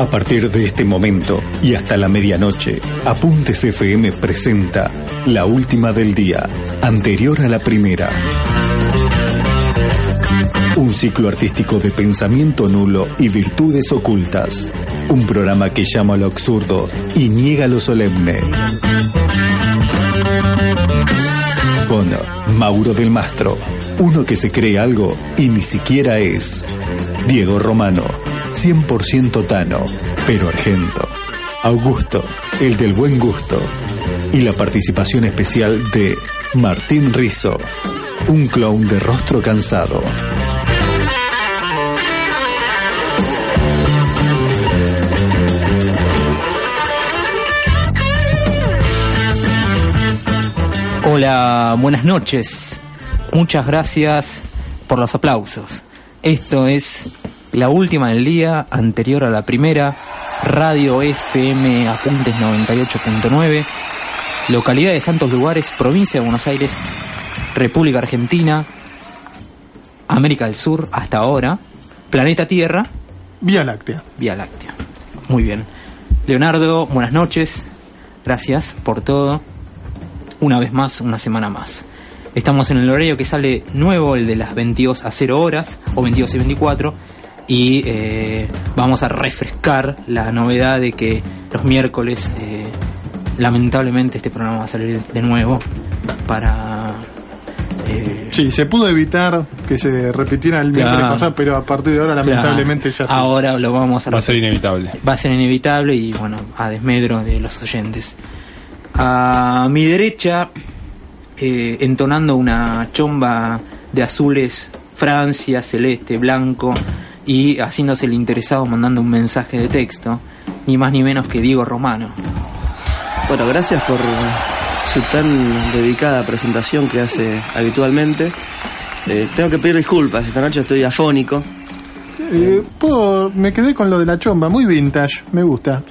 A partir de este momento y hasta la medianoche, Apuntes FM presenta La Última del Día, anterior a la primera. Un ciclo artístico de pensamiento nulo y virtudes ocultas. Un programa que llama lo absurdo y niega lo solemne. Con Mauro del Mastro, uno que se cree algo y ni siquiera es. Diego Romano, 100% Tano, pero argento. Augusto, el del buen gusto. Y la participación especial de Martín Rizzo, un clown de rostro cansado. Hola, buenas noches. Muchas gracias por los aplausos. Esto es la última del día, anterior a la primera, Radio FM Apuntes 98.9, localidad de Santos Lugares, provincia de Buenos Aires, República Argentina, América del Sur, hasta ahora, planeta Tierra, Vía Láctea. Vía Láctea. Muy bien. Leonardo, buenas noches. Gracias por todo. Una vez más, una semana más. Estamos en el horario que sale nuevo, el de las 22 a 0 horas, o 22 y 24, y eh, vamos a refrescar la novedad de que los miércoles, eh, lamentablemente, este programa va a salir de nuevo para... eh, Sí, se pudo evitar que se repitiera el miércoles Claro. pasado, pero a partir de ahora, lamentablemente, ya sí. Ahora lo vamos a Va a ser inevitable. va a ser inevitable y bueno, a desmedro de los oyentes. A mi derecha, eh, entonando una chomba de azules, Francia, celeste, blanco, y haciéndose el interesado mandando un mensaje de texto, ni más ni menos que Diego Romano. Bueno, gracias por su tan dedicada presentación que hace habitualmente. Eh, tengo que pedir disculpas, esta noche estoy afónico. Eh, puedo- me quedé con lo de la chomba, muy vintage, me gusta.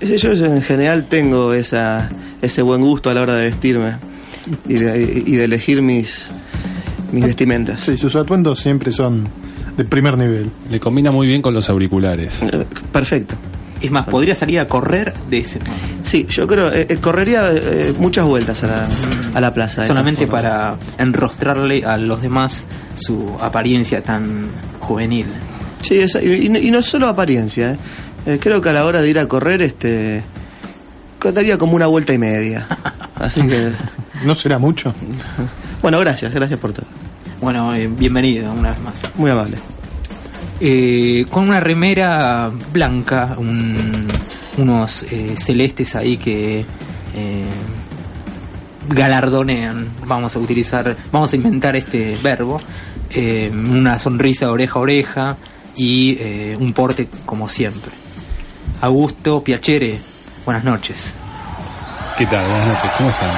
Yo en general tengo esa, ese buen gusto a la hora de vestirme y de, y de elegir mis, mis vestimentas. Sí, sus atuendos siempre son de primer nivel. Le combina muy bien con los auriculares. Eh, Perfecto. Es más, podría salir a correr de ese Sí, yo creo, eh, eh, correría eh, muchas vueltas a la, a la plaza. de solamente para enrostrarle a los demás su apariencia tan juvenil. Sí, esa- y, y no- y no solo apariencia. eh. Eh, creo que a la hora de ir a correr, este, daría como una vuelta y media. Así que, ¿No será mucho? bueno, gracias, gracias por todo. Bueno, eh, bienvenido una vez más. Muy amable. Eh, con una remera blanca, un- unos eh, celestes ahí que eh, galardonean, vamos a utilizar, vamos a inventar este verbo, eh, una sonrisa de oreja a oreja y eh, un porte como siempre. Augusto Piacere, buenas noches. ¿Qué tal? Buenas noches. ¿Cómo están?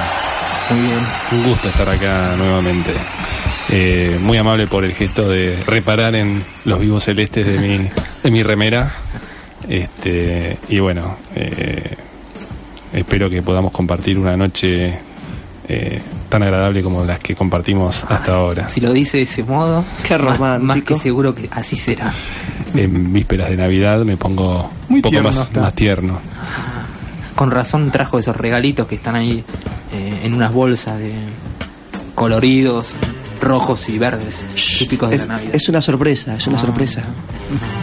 Muy bien. Un gusto estar acá nuevamente. Eh, muy amable por el gesto de reparar en los vivos celestes de mi, de mi remera. Este, y bueno, eh, espero que podamos compartir una noche eh, tan agradable como las que compartimos hasta ahora. Si lo dice de ese modo, Qué más- más, romántico. que seguro que así será. En vísperas de Navidad me pongo Muy un poco tierno más, está. más tierno. Con razón trajo esos regalitos que están ahí eh, en unas bolsas de coloridos, rojos y verdes, típicos de Es, la Navidad. es una sorpresa, es una Ah. sorpresa.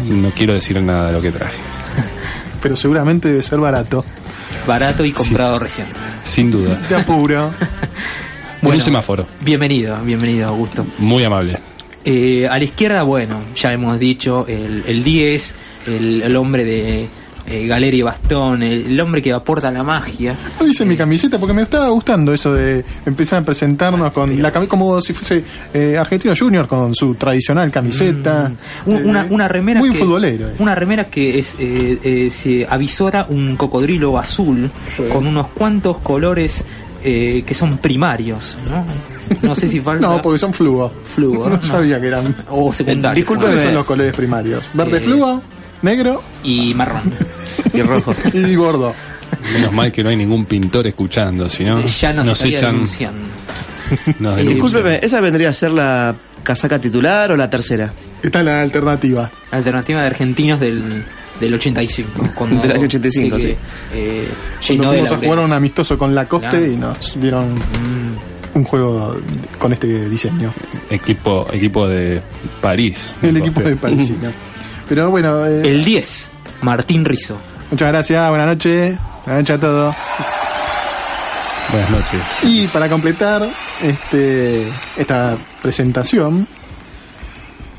No quiero decir nada de lo que traje. Pero seguramente debe ser barato. Barato y comprado recién. Sin duda. Te apuro. un semáforo. Bienvenido, bienvenido Augusto. Muy amable. Eh, a la izquierda, bueno, ya hemos dicho, el, el 10, el, el hombre de eh, galera y bastón, el, el hombre que aporta la magia. No dice mi camiseta porque me estaba gustando eso de empezar a presentarnos con la camiseta como si fuese eh, Argentino Junior con su tradicional camiseta. Un- Eh, una, una remera muy que, futbolero. eh. Una remera que es eh, eh, se avisora un cocodrilo azul con unos cuantos colores eh, que son primarios, ¿no? No sé si falta No, porque son fluo. Fluo, No, no. sabía que eran. o secundarios. ¿Cuáles son los colores primarios? Verde Eh, fluo, negro y marrón. Y rojo. y gordo. Menos mal que no hay ningún pintor escuchando, si no ya nos, nos echan. denunciando. nos Eh, denuncian. Discúlpeme, ¿esa vendría a ser la casaca titular o la tercera? Esta es la alternativa. Alternativa de argentinos del del 85. Cuando, Del año 85, que, sí. eh, Cuando fuimos a jugar un amistoso con la Coste Claro. y nos dieron un juego con este diseño. Equipo, equipo de París. El equipo de Parisino. Pero bueno, eh, El 10, Martín Rizzo. muchas gracias, buenas noches. Buenas noches a todos. Buenas noches. Y para completar este esta presentación,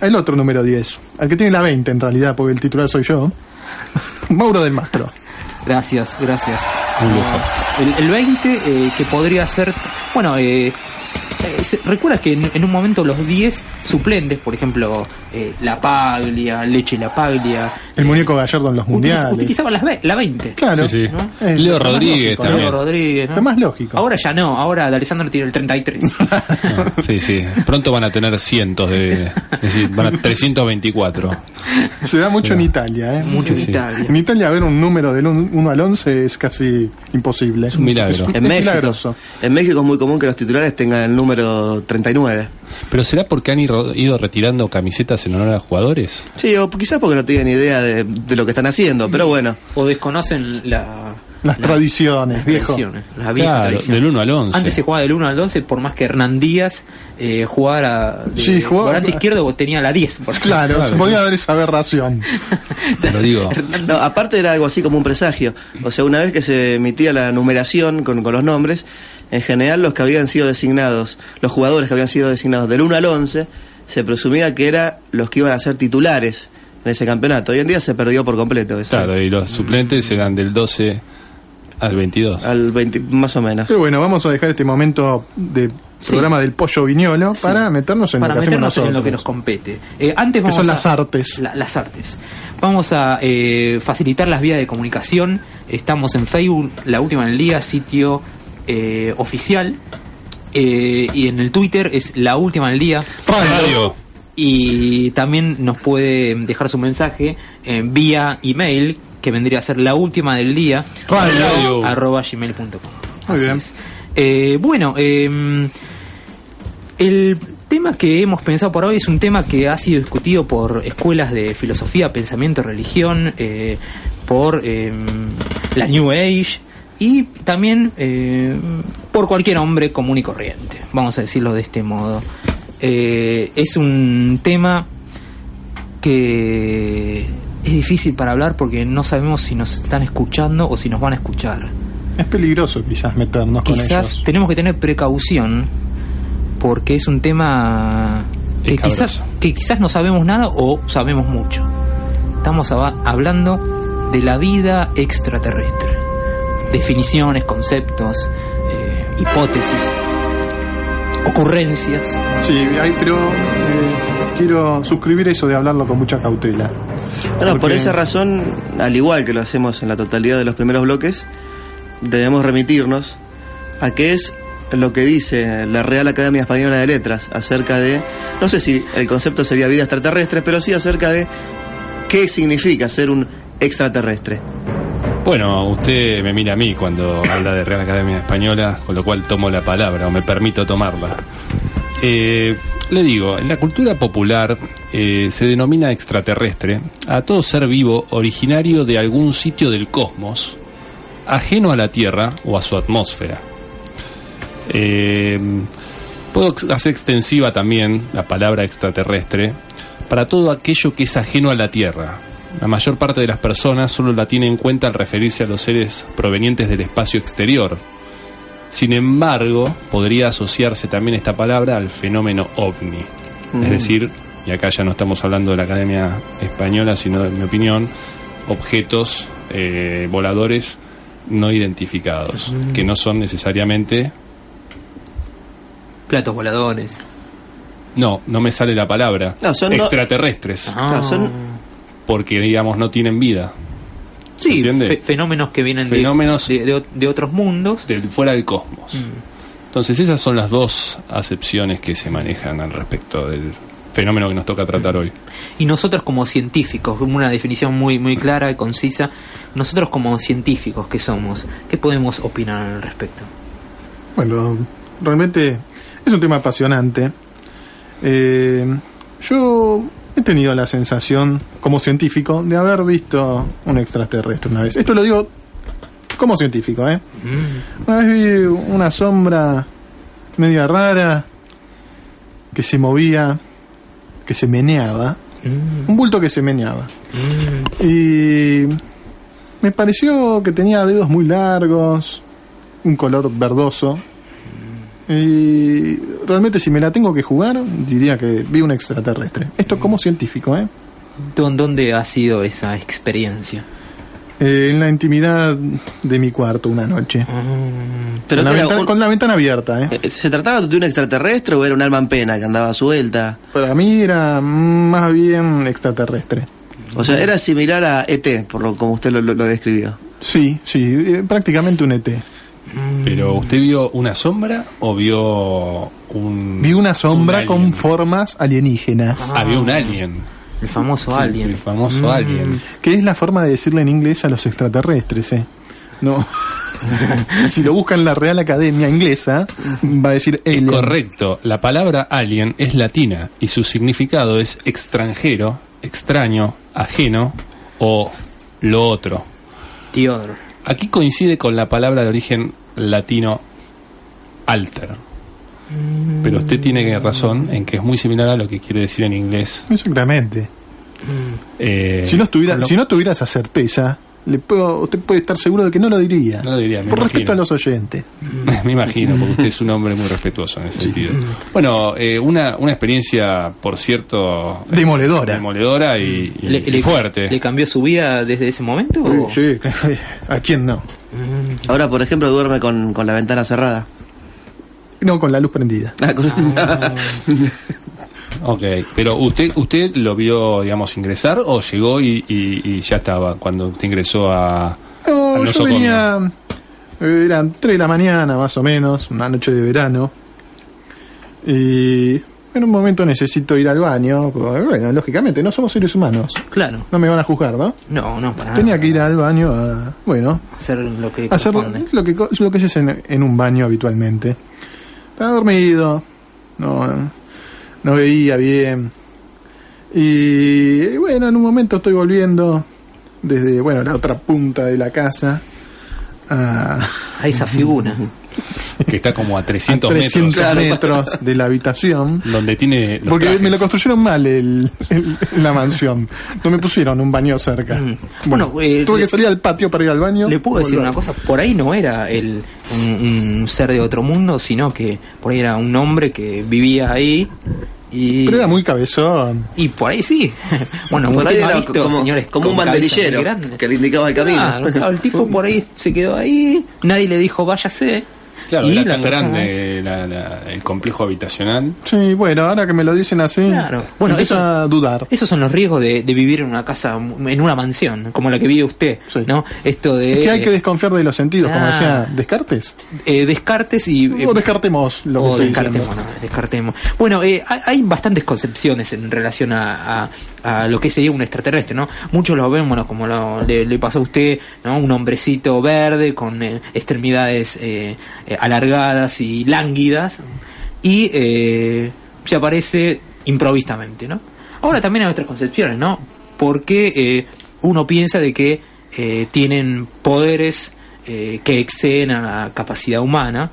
el otro número 10, al que tiene la 20 en realidad, porque el titular soy yo, Mauro del Mastro. Gracias, gracias. Un lujo. El, el 20, eh, que podría ser. Bueno, eh, recuerda que en, en un momento los 10 suplentes, por ejemplo, eh, La Paglia, Leche La Paglia, El muñeco gallardo en los utiliz- mundiales. utilizaban las ve- la 20. Claro. Sí, sí. ¿no? Es Leo Rodríguez lógico, también. Leo Rodríguez, ¿no? Lo más lógico. Ahora ya no, ahora Alessandro tiene el 33. Sí, sí. Pronto van a tener cientos de. Es decir, van a 324. Se da mucho en Italia, ¿eh? Mucho en Sí, sí. Italia. En Italia ver un número del 1 al 11 es casi imposible. Es un milagro. En México, milagroso. en México es muy común que los titulares tengan el número 39. ¿Pero será porque han ido ido retirando camisetas en honor a jugadores? Sí, o quizás porque no tienen idea de, de lo que están haciendo, pero bueno. O desconocen la, Las la- tradiciones, las viejo. tradiciones, las viejas Claro, tradiciones. del 1 al 11. Antes se jugaba del 1 al 11, por más que Hernán Díaz eh, jugara de Sí, jugaba- volante izquierdo tenía la 10. por. Claro, Claro. se podía dar esa aberración. Te lo digo. No, aparte era algo así como un presagio. O sea, una vez que se emitía la numeración con, con los nombres, en general los que habían sido designados, los jugadores que habían sido designados del 1 al 11, se presumía que eran los que iban a ser titulares en ese campeonato. Hoy en día se perdió por completo eso. Claro, y los suplentes eran del 12 al 22. Al 20, más o menos. Pero bueno, vamos a dejar este momento de Sí. programa del pollo viñolo para meternos en para lo que hacemos meternos en lo que nos nosotros. compete. Eh, antes Que vamos son a- las artes. la- las artes. Vamos a eh, facilitar las vías de comunicación. Estamos en Facebook, la última en el día, sitio eh, oficial. Eh, y en el Twitter es la última en el día. Radio. Y también nos puede dejar su mensaje eh, vía email, que vendría a ser la última del día, Radio. arroba gmail.com. Muy Así bien. es. Eh, bueno, eh, el tema que hemos pensado por hoy es un tema que ha sido discutido por escuelas de filosofía, pensamiento, religión, eh, por eh, la New Age y también eh, por cualquier hombre común y corriente, vamos a decirlo de este modo. Eh, es un tema que es difícil para hablar porque no sabemos si nos están escuchando o si nos van a escuchar. Es peligroso quizás meternos con Quizás ellos. tenemos que tener precaución porque es un tema que quizás, que quizás no sabemos nada o sabemos mucho. Estamos hablando de la vida extraterrestre. Definiciones, conceptos, eh, hipótesis, ocurrencias. Sí, hay, pero eh, quiero suscribir eso de hablarlo con mucha cautela. Bueno, por esa razón, al igual que lo hacemos en la totalidad de los primeros bloques, debemos remitirnos a qué es lo que dice la Real Academia Española de Letras acerca de, no sé si el concepto sería vida extraterrestre, pero sí acerca de qué significa ser un extraterrestre. Bueno, usted me mira a mí cuando habla de Real Academia Española, con lo cual tomo la palabra o me permito tomarla. Eh, le digo, en la cultura popular eh, se denomina extraterrestre a todo ser vivo originario de algún sitio del cosmos, ajeno a la Tierra o a su atmósfera. Eh, puedo hacer extensiva también la palabra extraterrestre para todo aquello que es ajeno a la Tierra. La mayor parte de las personas solo la tiene en cuenta al referirse a los seres provenientes del espacio exterior. Sin embargo, podría asociarse también esta palabra al fenómeno ovni. Es Mm. decir, y acá ya no estamos hablando de la Academia Española, sino de mi opinión, objetos eh, voladores no identificados, que no son necesariamente Platos voladores. No, no me sale la palabra. No, son no- extraterrestres. Ah. Son- Porque, digamos, no tienen vida. Sí, fenómenos que vienen de- Fenómenos- de, de- de otros mundos. Fuera del cosmos. Mm. Entonces, esas son las dos acepciones que se manejan al respecto del fenómeno que nos toca tratar hoy. Y nosotros como científicos, una definición muy muy clara y concisa, nosotros como científicos que somos, ¿qué podemos opinar al respecto? Bueno, realmente es un tema apasionante. Eh, yo he tenido la sensación, como científico, de haber visto un extraterrestre una vez. Esto lo digo como científico, ¿eh? Una vez vi una sombra media rara que se movía, que se meneaba. Un bulto que se meneaba. Y me pareció que tenía dedos muy largos, un color verdoso. Y realmente si me la tengo que jugar, diría que vi un extraterrestre. Esto como científico, ¿eh? ¿Dó- ¿Dónde ha sido esa experiencia? Eh, en la intimidad de mi cuarto una noche. Pero con, la ventana, un- con la ventana abierta, ¿eh? eh, ¿Se trataba de un extraterrestre o era un alma en pena que andaba suelta? Para mí era más bien extraterrestre. O sea, era similar a ET, por lo como usted lo, lo- lo describió. Sí, sí, eh, prácticamente un ET. Pero usted vio una sombra o vio un Vi una sombra un con alien? formas alienígenas. Ah, vio un alien. El famoso Sí, alien. El famoso alien. Que es la forma de decirle en inglés a los extraterrestres, ¿eh? No. si lo busca en la Real Academia Inglesa, va a decir Es alien. correcto. La palabra alien es latina y su significado es extranjero, extraño, ajeno o lo otro. The other. Aquí coincide con la palabra de origen latino alter. Pero usted tiene razón en que es muy similar a lo que quiere decir en inglés. Exactamente. Eh, Si no, estuviera, con lo- si no tuviera esa certeza, le puedo, usted puede estar seguro de que no lo diría. No lo diría, me Por respeto a los oyentes. Me imagino, porque usted es un hombre muy respetuoso en ese sentido. Bueno, eh, una, una experiencia, por cierto, Demoledora. demoledora y, y- ¿Le, y le- fuerte. ¿Le cambió su vida desde ese momento? o- Sí, ¿a quién no? Ahora, por ejemplo, duerme con, con la ventana cerrada. No, con la luz prendida. Ah, con- Ok, pero usted usted lo vio, digamos, ingresar o llegó y, y- y ya estaba cuando usted ingresó a... No, yo venía. eh, Eran 3 de la mañana, más o menos, una noche de verano. Y en un momento necesito ir al baño. porque, Bueno, lógicamente, no somos seres humanos. Claro. No me van a juzgar, ¿no? No, no, para Tenía nada. que ir al baño a. Bueno, hacer lo que hacer lo que, lo que se hace en, en un baño habitualmente. Estaba dormido, no, no veía bien. Y bueno, en un momento estoy volviendo desde bueno la otra punta de la casa a, A esa figura. que está como a a 300, 300 metros, metros de la habitación. donde tiene los Porque me lo construyeron mal el, el- la mansión. No me pusieron un baño cerca. Mm. Bueno, Bueno, eh, tuve le- que salir al patio para ir al baño. Le puedo decir volver. una cosa, por ahí no era el, un, un ser de otro mundo, sino que por ahí era un hombre que vivía ahí y, Pero era muy cabezón. y por ahí sí. bueno, Por ahí era visto, como, señores, como un banderillero que le indicaba el camino. Claro, el tipo por ahí se quedó ahí, nadie le dijo váyase. Claro, y era la tan grande la- la- el complejo habitacional. Sí, bueno, ahora que me lo dicen así, Claro. Bueno, empiezo eso- a dudar. Esos son los riesgos de, de vivir en una casa, en una mansión, como la que vive usted, Sí. ¿no? Esto de Es que hay que desconfiar de los sentidos, como Ah. decía Descartes. eh, descartes y... eh, o descartemos lo que o estoy descartemos, diciendo. no, descartemos. Bueno, eh, hay, hay bastantes concepciones en relación a, a- a lo que sería un extraterrestre, ¿no? Muchos lo ven, bueno, como lo- le, le pasó a usted, ¿no? Un hombrecito verde con eh, extremidades eh, eh, alargadas y lánguidas y eh, se aparece improvistamente, ¿no? Ahora también hay otras concepciones, ¿no? Porque eh, uno piensa de que tienen poderes que exceden a la capacidad humana.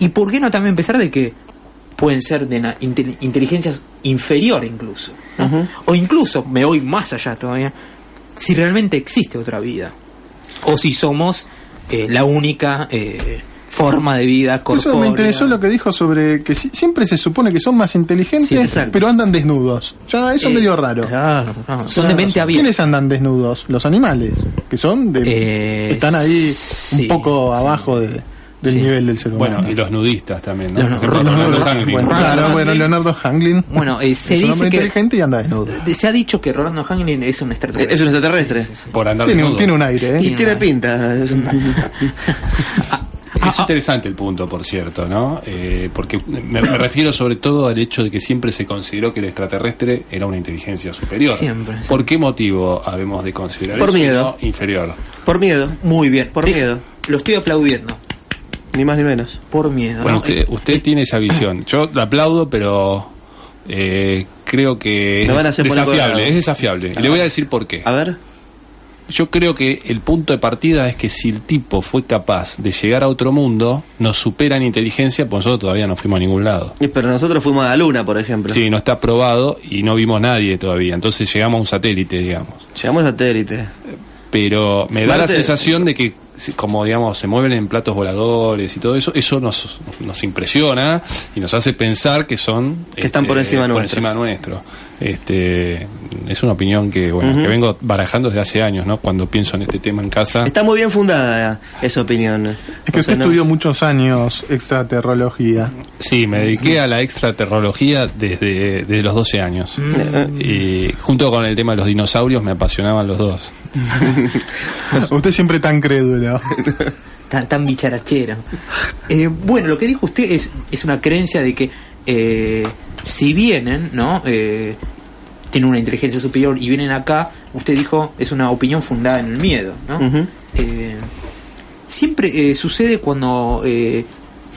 Y por qué no también pensar de que pueden ser de una intel- inteligencia inferior incluso, ¿no? o incluso me voy más allá todavía, si realmente existe otra vida, o si somos eh, la única eh, forma de vida corpórea. Eso me interesó lo que dijo sobre que si- siempre se supone que son más inteligentes, Sí, pero andan desnudos. Ya, eso Eh, es medio raro. Claro, claro, O son sea, de mente abierta. ¿Quiénes andan desnudos? Los animales, que son de, Eh, están ahí sí, un poco sí. abajo de, del Sí. nivel del ser humano. Bueno, y los nudistas también, ¿no? Los Rolando los- Hanglin. Bueno, claro, bueno. Leonardo Hanglin Bueno, eh, se es un hombre dice que inteligente y anda desnudo. de- se ha dicho que Rolando Hanglin es un extraterrestre. Es un extraterrestre. Sí, sí, sí. Por andar Tiene un, desnudo. tiene un aire, Y ¿eh? tiene pinta. Es- Es interesante el punto, por cierto, ¿no? Eh, porque me, me refiero sobre todo al hecho de que siempre se consideró que el extraterrestre era una inteligencia superior. Siempre, ¿Por qué motivo habemos de considerar Por eso y miedo. inferior? Por miedo, Muy bien. Por miedo. Lo estoy aplaudiendo. Ni más ni menos. Por miedo. Bueno, ¿no? usted, usted tiene esa visión. Yo la aplaudo, pero eh, creo que es van a hacer poner desafiable, es desafiable. Y le voy a decir por qué. A ver, Yo creo que el punto de partida es que si el tipo fue capaz de llegar a otro mundo, nos supera en inteligencia, pues nosotros todavía no fuimos a ningún lado. y- pero nosotros fuimos a la luna, por ejemplo. Sí, no está probado y no vimos nadie todavía. Entonces llegamos a un satélite, digamos. Llegamos a satélite. Pero me da la sensación de que, como digamos, se mueven en platos voladores y todo eso, eso nos, nos impresiona y nos hace pensar que son. este, Que están por encima por nuestro. encima nuestro. Este, es una opinión que, bueno, que vengo barajando desde hace años, ¿no? Cuando pienso en este tema en casa. Está muy bien fundada esa opinión. Es que O usted no- estudió muchos años extraterrología. Sí, me dediqué a la extraterrología desde, desde los 12 años. Mm. Y junto con el tema de los dinosaurios me apasionaban los dos. usted siempre tan crédulo. tan, tan bicharachero. Eh, bueno, lo que dijo usted es, es una creencia de que eh, si vienen, ¿no? Eh, tienen una inteligencia superior y vienen acá, usted dijo, es una opinión fundada en el miedo, ¿no? Eh, siempre eh, sucede cuando... eh,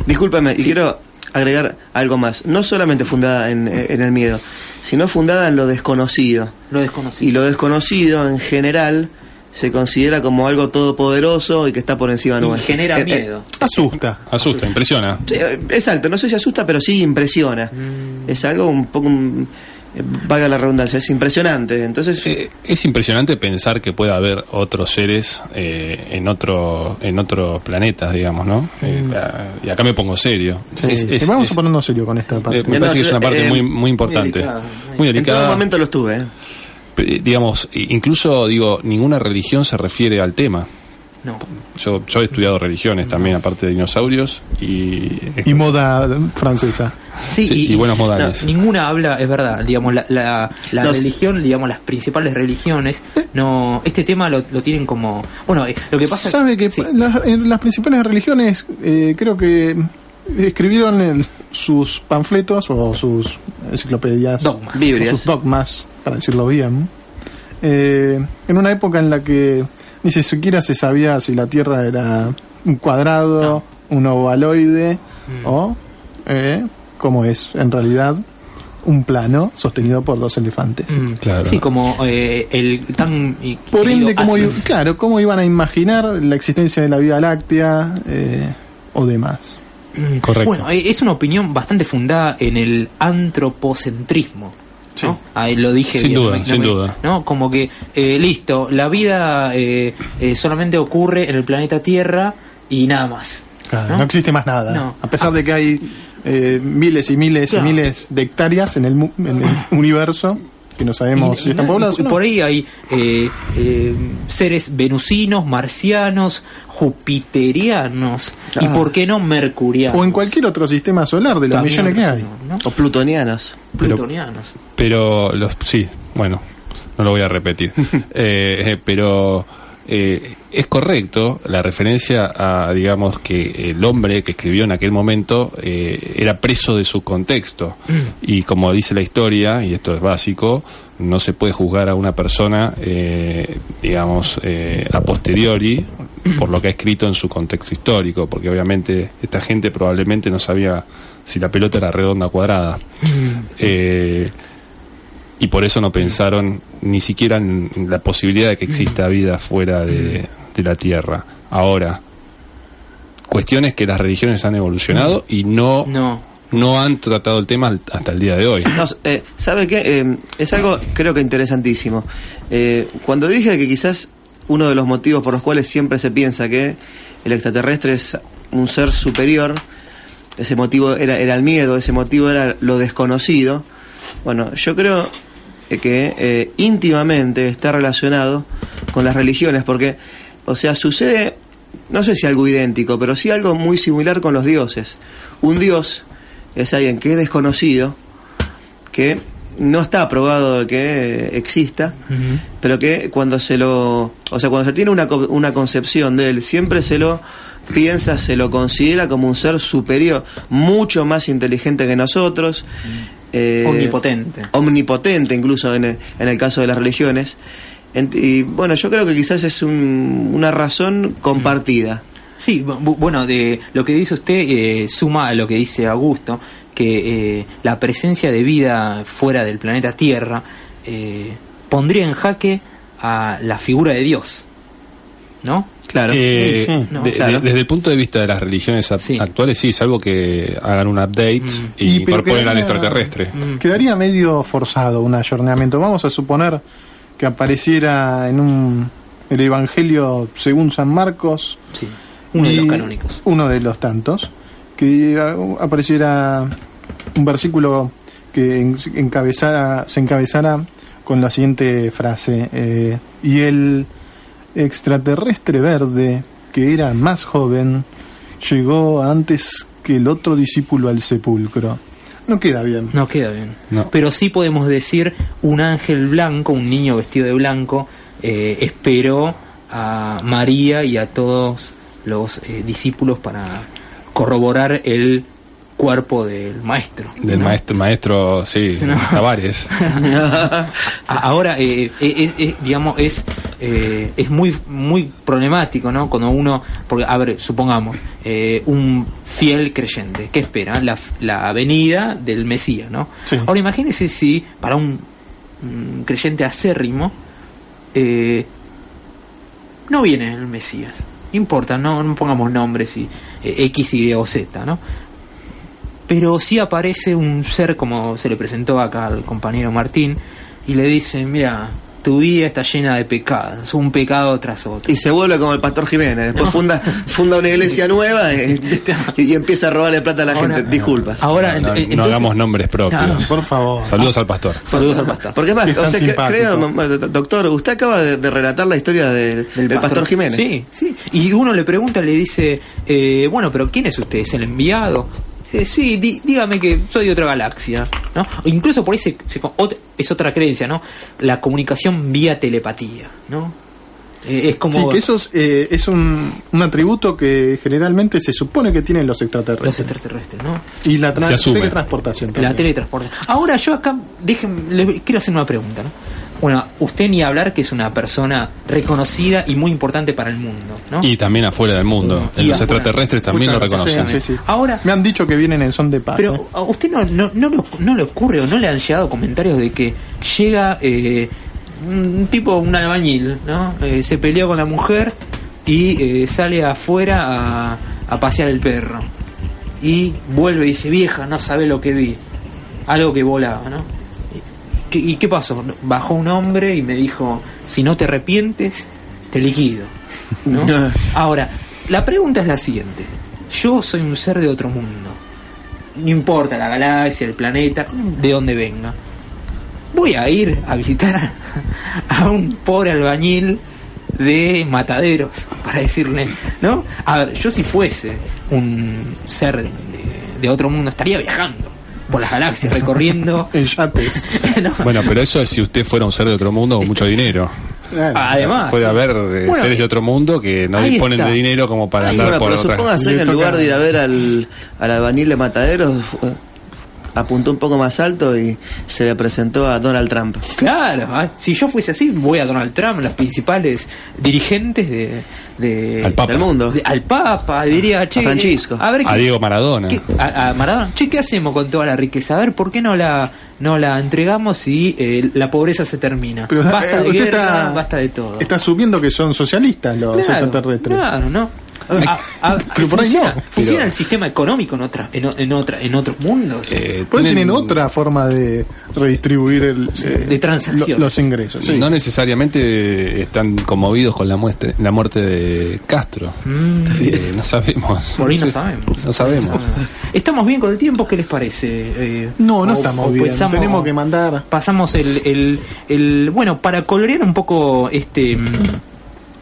Discúlpame, y quiero agregar algo más. No solamente fundada en, en el miedo, sino fundada en lo desconocido. lo Y desconocido. lo desconocido en general se considera como algo todopoderoso y que está por encima Y nuestro. genera Eh, eh, miedo. Asusta. Asusta, impresiona. sí, eh, exacto, no sé si asusta, pero sí impresiona. Mm. Es algo un poco, eh, valga la redundancia, es impresionante. Entonces, Eh, es impresionante pensar que pueda haber otros seres eh, en otro en otros planetas, digamos, ¿no? Eh, ah, y acá me pongo serio. Sí, Es- sí, es- vamos es- a ponernos serio con esta parte. eh, me No, parece que es una parte eh, muy muy importante, delicada, muy en todo delicada. momento lo estuve. ¿eh? Eh, digamos, incluso digo, ninguna religión se refiere al tema. No. Yo, yo he estudiado religiones también, aparte de dinosaurios, y, Y moda francesa. Sí, Sí, y buenos modales. ninguna habla, es verdad, digamos, la, la, religión, digamos, las principales religiones, no este tema lo, lo tienen como... Bueno, eh, lo que pasa... ¿Sabe que sí. las, en las principales religiones eh, creo que escribieron el- sus panfletos o sus enciclopedias, Dogmas. o sus dogmas, para decirlo bien, eh, en una época en la que ni siquiera se sabía si la Tierra era un cuadrado, un ovaloide Mm. o, eh, como es en realidad, un plano sostenido por dos elefantes. Mm, Claro. Sí, como eh, el tan... y Por ende, ¿cómo, i- Atlas. claro, ¿cómo iban a imaginar la existencia de la Vía Láctea eh, o demás? Mm, Correcto. Bueno, eh, es una opinión bastante fundada en el antropocentrismo. ¿No? Ahí lo dije Sin bien, duda, no me- sin no me- duda. ¿no? Como que, eh, listo, la vida eh, eh, solamente ocurre en el planeta Tierra y nada más. Claro, ¿no? existe más nada. A pesar de que hay eh, miles y miles Claro. y miles de hectáreas en el, en el universo que no sabemos Y- si están o no. Por ahí hay eh, eh, seres venusinos, marcianos, jupiterianos y Ah. por qué no mercurianos. O en cualquier otro sistema solar de los También millones que hay. ¿no? O plutonianos. Plutonianos. Pero los sí, bueno, no lo voy a repetir. Eh, eh, pero eh, es correcto la referencia a, digamos, que el hombre que escribió en aquel momento eh, era preso de su contexto. Y como dice la historia, y esto es básico, no se puede juzgar a una persona, eh, digamos, eh, a posteriori por lo que ha escrito en su contexto histórico, porque obviamente esta gente probablemente no sabía si la pelota era redonda o cuadrada. Eh, y por eso no pensaron ni siquiera en la posibilidad de que exista vida fuera de, de la Tierra. Ahora, cuestiones que las religiones han evolucionado y no, No. no han tratado el tema al- hasta el día de hoy. No, eh, ¿Sabe qué? Eh, es algo creo que interesantísimo. Eh, cuando dije que quizás uno de los motivos por los cuales siempre se piensa que el extraterrestre es un ser superior, ese motivo era, era el miedo, ese motivo era lo desconocido, bueno, yo creo que eh, íntimamente está relacionado con las religiones, porque, o sea, sucede, no sé si algo idéntico, pero sí algo muy similar con los dioses. Un dios es alguien que es desconocido, que no está probado de que eh, exista, pero que cuando se lo, o sea, cuando se tiene una, una concepción de él, siempre se lo piensa, se lo considera como un ser superior, mucho más inteligente que nosotros. eh, Omnipotente. omnipotente incluso en el, en el caso de las religiones. Ent- y bueno, yo creo que quizás es un- una razón compartida. Sí, bu- bu- bueno, de lo que dice usted eh, suma a lo que dice Augusto, que eh, la presencia de vida fuera del planeta Tierra eh, pondría en jaque a la figura de Dios, ¿no? Claro. Eh, Sí, sí, no, de- claro. de- desde el punto de vista de las religiones a- Sí. actuales, sí, salvo que hagan un update Mm. y, Y, incorporen al quedaría- extraterrestre. Mm. Quedaría medio forzado un ayornamiento. Vamos a suponer que apareciera en un el Evangelio según San Marcos. Sí, uno de los canónicos. Uno de los tantos. Que apareciera un versículo que en- encabezara, se encabezara con la siguiente frase. eh, y el extraterrestre verde, que era más joven, llegó antes que el otro discípulo al sepulcro. No queda bien. No queda bien. No. Pero sí podemos decir un ángel blanco, un niño vestido de blanco, eh, esperó a María y a todos los eh, discípulos para corroborar el cuerpo del maestro. Del ¿no? maestro, maestro, sí, No. Tavares. A- Ahora, eh, eh, es, digamos, es, eh, es muy, muy problemático, ¿no? Cuando uno, porque, a ver, supongamos, eh, un fiel creyente, ¿qué espera? La, la venida del Mesías, ¿no? Sí. Ahora, imagínese si para un, un creyente acérrimo eh, no viene el Mesías. Importa, no, no pongamos nombres y X, Y o Z, ¿no? Pero sí aparece un ser como se le presentó acá al compañero Martín y le dice, mira, tu vida está llena de pecados, un pecado tras otro. Y se vuelve como el pastor Jiménez. Después funda, funda una iglesia nueva y, y empieza a robarle plata a la Ahora- gente. Disculpas. Ahora, no, hagamos nombres propios. Por favor. Saludos al pastor. Saludos al pastor. Porque más, o sea, creo, doctor, usted acaba de, de relatar la historia del, del pastor, Jiménez. Sí, sí. Y uno le pregunta, le dice, eh, bueno, pero ¿quién es usted? ¿Es el enviado? Dice, sí, dígame que soy de otra galaxia, ¿no? O incluso por ahí se- se- es otra creencia, ¿no? La comunicación vía telepatía, ¿no? Eh, es como Sí, que eso es, eh, es un, un atributo que generalmente se supone que tienen los los extraterrestres. extraterrestres, ¿no? y la teletransportación La también. teletransporte. Ahora yo acá, déjenme, le quiero hacer una pregunta, ¿no? Bueno, usted ni hablar que es una persona reconocida y muy importante para el mundo, ¿no? Y también afuera del mundo. Y los afuera. extraterrestres también lo reconocen. gracias. Sí, sí. Ahora, Me han dicho que vienen en son de paz. pero ¿eh? a usted no, no, no, le- no le ocurre o no le han llegado comentarios de que llega eh, un tipo, un albañil, ¿no? Eh, se peleó con la mujer y eh, sale afuera a, a pasear el perro. Y vuelve y dice, vieja, no sabe lo que vi. Algo que volaba, ¿no? ¿Y qué, y qué pasó? Bajó un hombre y me dijo, si no te arrepientes, te liquido. ¿no? Ahora, la pregunta es la siguiente. Yo soy un ser de otro mundo. No importa la galaxia, el planeta, de donde venga. Voy a ir a visitar a, a un pobre albañil de mataderos, para decirle, ¿no? A ver, yo si fuese un ser de, de otro mundo, estaría viajando por las galaxias, recorriendo. En yates. ¿no? Bueno, pero eso es si usted fuera un ser de otro mundo con mucho dinero. Claro. Además, Puede sí. haber eh, Bueno, seres de otro mundo que no disponen está. de dinero como para Ahí andar Bueno, por pero otras. supóngase que en lugar de ir a ver al, al albañil de Mataderos, apuntó un poco más alto y se le presentó a Donald Trump. Claro, ah, si yo fuese así, voy a Donald Trump, los principales dirigentes de, de- Al Papa. Del mundo. de- al Papa, diría, che, Francisco. a ver A Diego Maradona. qué- a, a Maradona, che, ¿qué hacemos con toda la riqueza? A ver, ¿por qué no la no la entregamos y eh, la pobreza se termina? Pero, basta eh, de usted guerra, está, basta de todo. Está asumiendo que son socialistas los Claro, extraterrestres. Claro, ¿no? A- a- Pero por ahí funciona, no. funciona Pero- el sistema económico en otra, en, otra, en otros mundos. Eh, Por ahí tienen otra forma de redistribuir el, eh, de transacciones. lo- los ingresos. sí. No necesariamente están conmovidos con la muerte, la muerte de Castro. Mm. Eh, no sabemos. Por ahí no sabemos. No sabemos. ¿Estamos bien con el tiempo? ¿Qué les parece? Eh, No, no o- estamos o bien. pensamos- Tenemos que mandar. Pasamos el, el, el- Bueno, para colorear un poco este mm,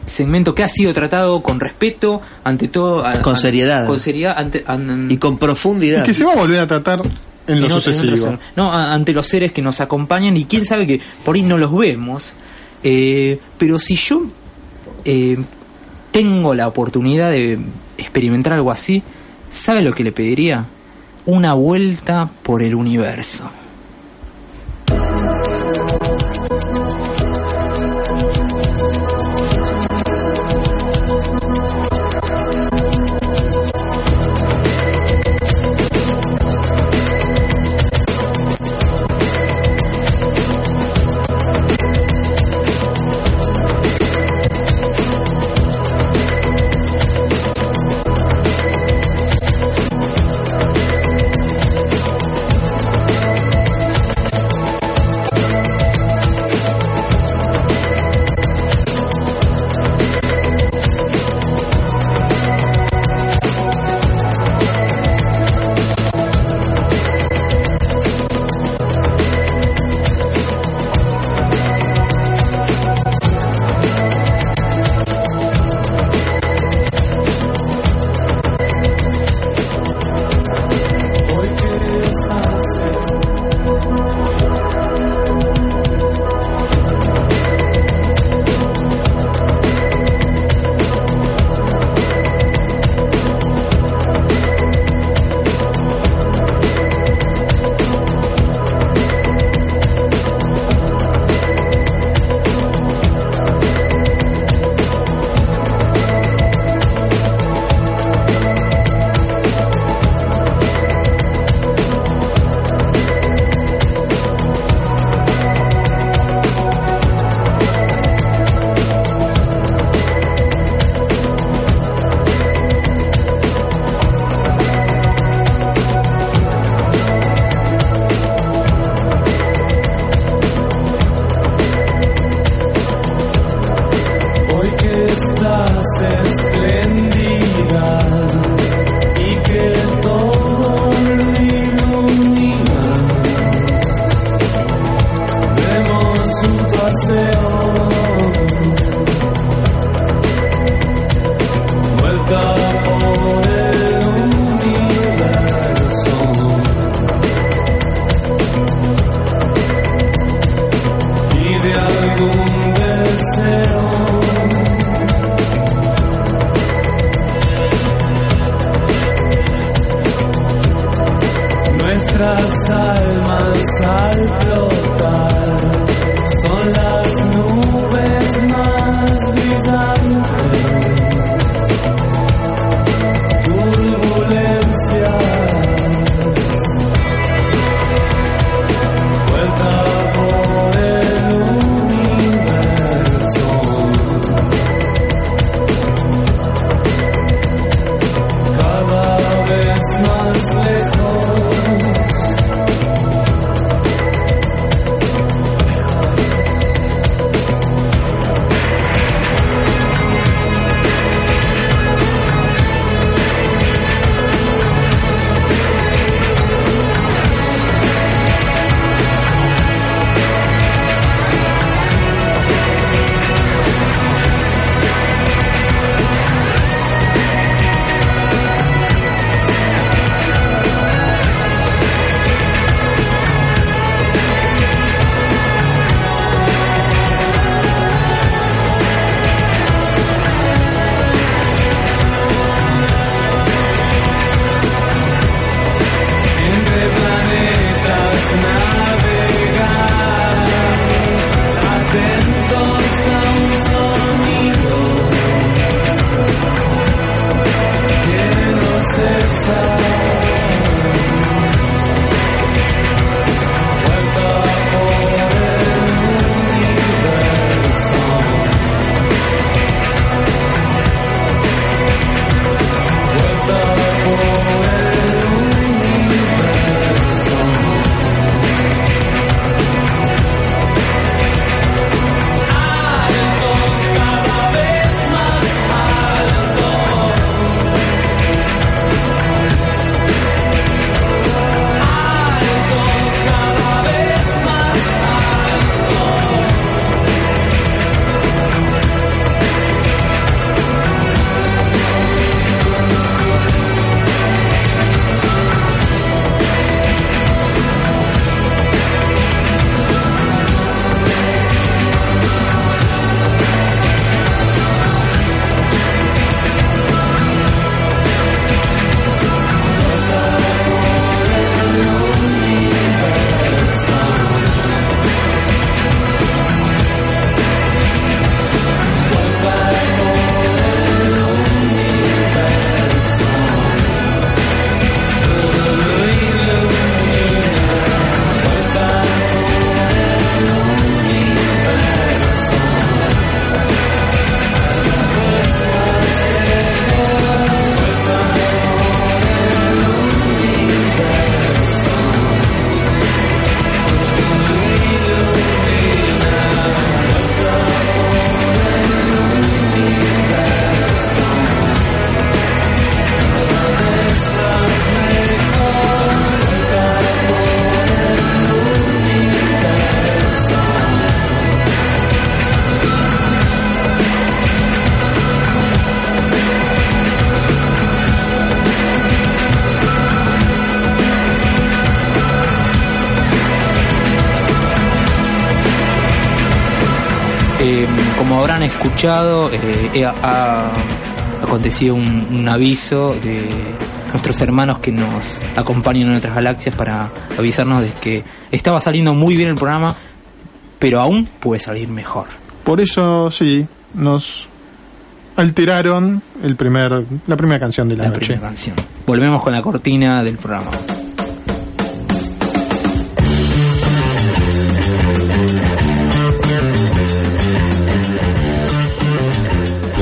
segmento que ha sido tratado con respeto, ante todo. a- Con seriedad. Con seriedad, ante, an- Y con profundidad. Que se va a volver a tratar en lo en sucesivo. no, a- ante los seres que nos acompañan y quién sabe que por ahí no los vemos. eh, pero si yo eh, tengo la oportunidad de experimentar algo así, ¿sabe lo que le pediría? Una vuelta por el universo. Escuchado, eh, eh, ha acontecido un, un aviso de nuestros hermanos que nos acompañan en otras galaxias para avisarnos de que estaba saliendo muy bien el programa, pero aún puede salir mejor. Por eso, sí, nos alteraron el primer, la primera canción de la, La noche. primera canción. Volvemos con la cortina del programa.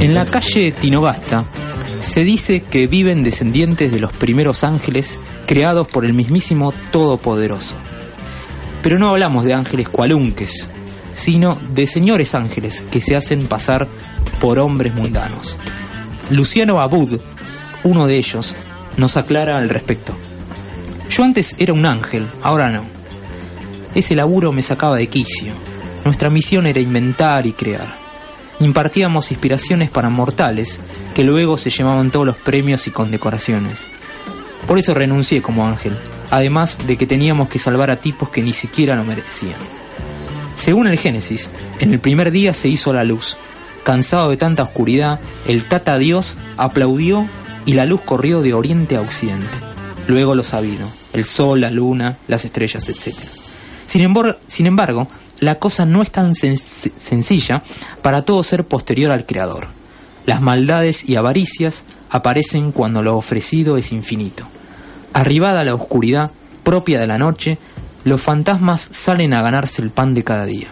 En la calle Tinogasta se dice que viven descendientes de los primeros ángeles creados por el mismísimo Todopoderoso. Pero no hablamos de ángeles cualunques, sino de señores ángeles que se hacen pasar por hombres mundanos. Luciano Abud, uno de ellos, nos aclara al respecto. Yo antes era un ángel, ahora no. Ese laburo me sacaba de quicio. Nuestra misión era inventar y crear. Impartíamos inspiraciones para mortales que luego se llevaban todos los premios y condecoraciones. Por eso renuncié como ángel, además de que teníamos que salvar a tipos que ni siquiera lo merecían. Según el Génesis, en el primer día se hizo la luz. Cansado de tanta oscuridad, el Tata Dios aplaudió y la luz corrió de oriente a occidente. Luego lo sabido, el sol, la luna, las estrellas, etc. Sin embargo, sin embargo la cosa no es tan sen- sencilla para todo ser posterior al Creador. Las maldades y avaricias aparecen cuando lo ofrecido es infinito. Arribada la oscuridad propia de la noche, los fantasmas salen a ganarse el pan de cada día.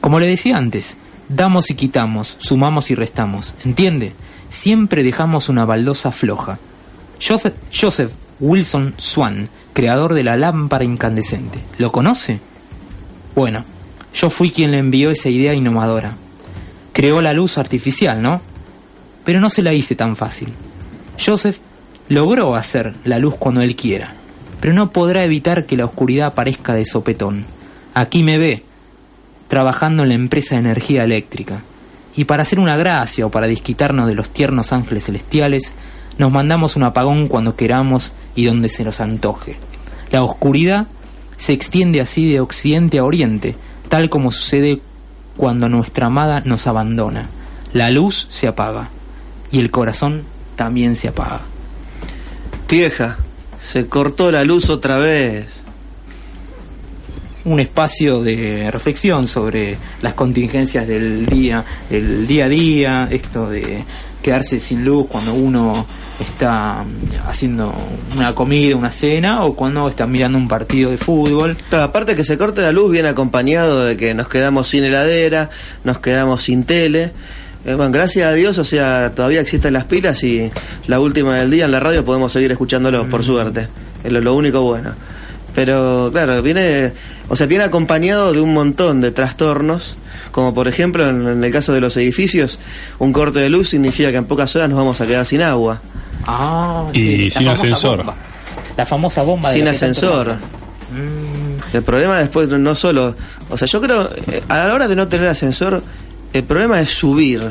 Como le decía antes, damos y quitamos, sumamos y restamos, ¿entiende? Siempre dejamos una baldosa floja. Joseph, Joseph Wilson Swan, creador de la lámpara incandescente, ¿lo conoce? Bueno, yo fui quien le envió esa idea innovadora. Creó la luz artificial, ¿no? Pero no se la hice tan fácil. Joseph logró hacer la luz cuando él quiera, pero no podrá evitar que la oscuridad aparezca de sopetón. Aquí me ve, trabajando en la empresa de energía eléctrica. Y para hacer una gracia o para disquitarnos de los tiernos ángeles celestiales, nos mandamos un apagón cuando queramos y donde se nos antoje. La oscuridad se extiende así de occidente a oriente, tal como sucede cuando nuestra amada nos abandona. La luz se apaga y el corazón también se apaga. Vieja, se cortó la luz otra vez. un espacio de reflexión sobre las contingencias del día, del día a día, esto de quedarse sin luz cuando uno está mm, haciendo una comida, una cena o cuando está mirando un partido de fútbol. Claro, aparte que se corte la luz viene acompañado de que nos quedamos sin heladera, nos quedamos sin tele. Eh, bueno, gracias a Dios, o sea, todavía existen las pilas y la última del día en la radio podemos seguir escuchándolos, por suerte. Es lo, lo único bueno. Pero claro, viene, o sea, viene acompañado de un montón de trastornos, como por ejemplo en, en el caso de los edificios, un corte de luz significa que en pocas horas nos vamos a quedar sin agua. Ah, Y sí, sin famosa ascensor. bomba. La famosa bomba de Sin ascensor. Mm, El problema después no- no solo, o sea, yo creo, eh, a la hora de no tener ascensor, el problema es subir,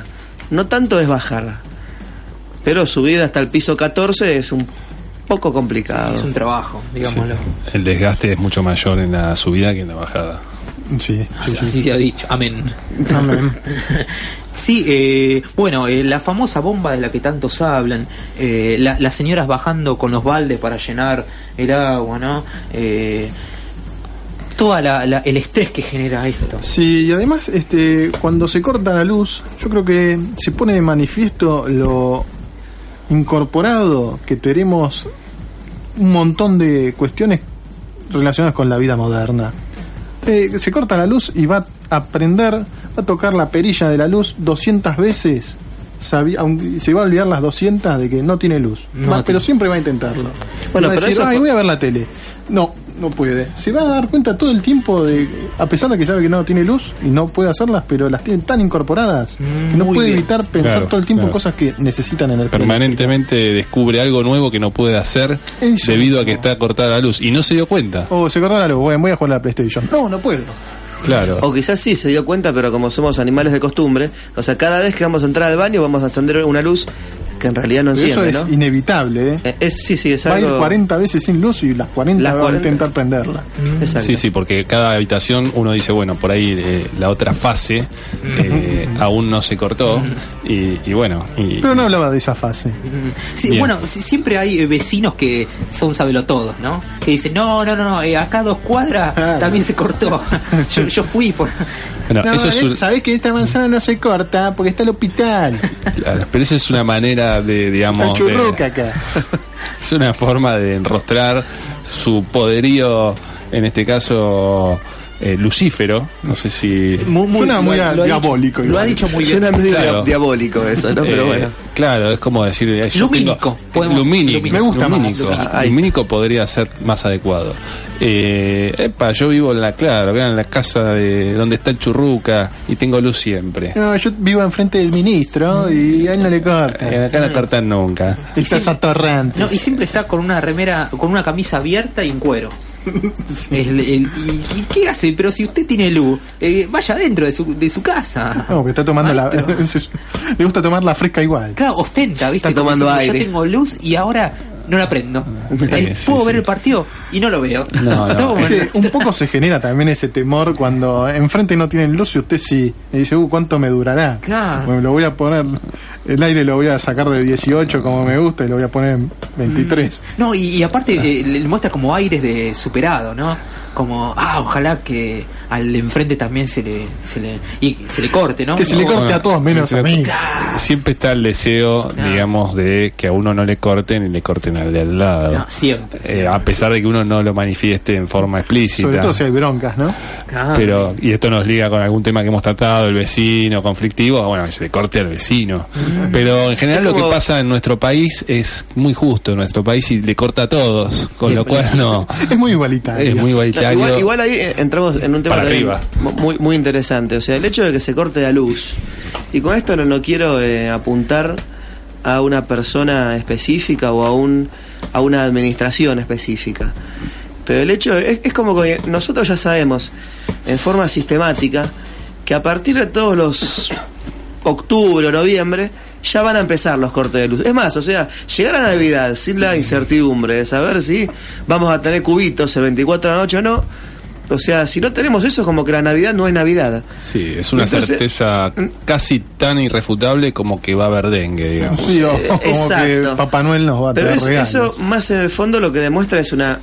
no tanto es bajar. Pero subir hasta el piso 14 es un poco complicado. es un trabajo, digámoslo. Sí. El desgaste es mucho mayor en la subida que en la bajada. Sí, sí, sí. Así se ha dicho. Amén. Amén. Sí, eh, bueno, eh, la famosa bomba de la que tantos hablan, eh, la- las señoras bajando con los baldes para llenar el agua, ¿no? Eh, toda la, la- el estrés que genera esto. Sí, y además, este, cuando se corta la luz, yo creo que se pone de manifiesto lo incorporado que tenemos un montón de cuestiones relacionadas con la vida moderna. Eh, se corta la luz y va a prender, va a tocar la perilla de la luz 200 veces. aunque se va a olvidar las 200 de que no tiene luz. No pero siempre va a intentarlo. Bueno, va pero decir, eso "Ay, voy a ver la tele. No, no puede. Se va a dar cuenta todo el tiempo de, a pesar de que sabe que no tiene luz y no puede hacerlas, pero las tiene tan incorporadas que no muy puede bien. evitar pensar Claro, todo el tiempo en claro. cosas que necesitan energía. Permanentemente descubre algo nuevo que no puede hacer Eso debido a que está cortada la luz y no se dio cuenta. Oh, se cortó la luz, bueno, voy a jugar a la PlayStation. No, no puedo. Claro. O quizás sí se dio cuenta, pero como somos animales de costumbre, o sea, cada vez que vamos a entrar al baño vamos a encender una luz que en realidad no Pero eso enciende, es ¿no? inevitable, ¿eh? Eh, Es, sí, sí, es Va a ir algo... 40 veces sin luz y las 40 Las va 40. a intentar prenderla. Exacto. Sí, sí, porque cada habitación uno dice, bueno, por ahí eh, la otra fase eh, aún no se cortó y, y bueno, y, Pero no hablaba de esa fase. Mm, Sí, Bien. bueno, si- siempre hay vecinos que son sabelotodos, ¿no? Que dicen, no, no, no, no, acá a dos cuadras también se cortó. yo, yo fui por... bueno, No, eso es un- sabés que esta manzana no se corta porque está el hospital. claro, pero eso es una manera de, Está digamos, churruca de- acá. es una forma de enrostrar su poderío, en este caso eh, lucífero, no sé si Muy, Suena muy lo ha diabólico, dicho- Lo ha dicho muy bien. Suena medio Claro. diabólico eso, ¿no? Pero Eh, bueno. Claro, es como decir. eh, yo Lumínico, tengo- lumínico. lumínico. Me gusta más. lumínico. Ahí. Lumínico podría ser más adecuado. Eh, epa, yo vivo en la, claro, acá en la casa de donde está el churruca y tengo luz siempre. No, yo vivo enfrente del ministro y a él no le Eh, corta. acá no cortan nunca. Estás atorrante. No, y siempre está con una remera, con una camisa abierta y en cuero. El- el- y, y qué hace? Pero si usted tiene luz, eh, vaya adentro de su, de su casa. No, que está tomando la. Le gusta tomar la fresca igual. Claro, ostenta, ¿viste? Está tomando aire. Yo tengo luz y ahora no la prendo. Sí, Eh, sí, Puedo sí. ver el partido y no lo veo. No, no. Un poco se genera también ese temor cuando enfrente no tienen luz y usted sí. Y dice, uh, ¿cuánto me durará? Claro. Bueno, lo voy a poner, el aire lo voy a sacar de 18 como me gusta y lo voy a poner en 23. No, y, y aparte eh, le muestra como aires de superado, ¿no? Como, ah, ojalá que al enfrente también se le, se le, y se le corte, ¿no? Que se le corte a todos menos a mí. Siempre está el deseo, digamos, de que a uno no le corten y le corten al de al lado. No, siempre. Eh, a pesar de que uno no lo manifieste en forma explícita. Sobre todo si hay broncas, ¿no? Ah, Pero, y esto nos liga con algún tema que hemos tratado, el vecino conflictivo, bueno, que se le corte al vecino. Mm. Pero en general lo que pasa en nuestro país es muy justo en nuestro país y le corta a todos, con lo cual no, Es muy igualitario. es muy No, igualitario. igual, igual ahí eh, entramos en un tema Para arriba. mu- muy, muy interesante. O sea, el hecho de que se corte la luz. Y con esto no, no quiero eh, apuntar a una persona específica o a, un, a una administración específica. Pero el hecho es, es como que nosotros ya sabemos en forma sistemática que a partir de todos los octubre o noviembre ya van a empezar los cortes de luz. Es más, o sea, llegar a Navidad sin la incertidumbre de saber si vamos a tener cubitos el 24 de la noche o no. O sea, si no tenemos eso, es como que la Navidad no es Navidad. Sí, es una Entonces- certeza casi tan irrefutable como que va a haber dengue, digamos. Sí, o como que exacto. Papá Noel nos va a Pero traer es- regalos. eso, más en el fondo, lo que demuestra es una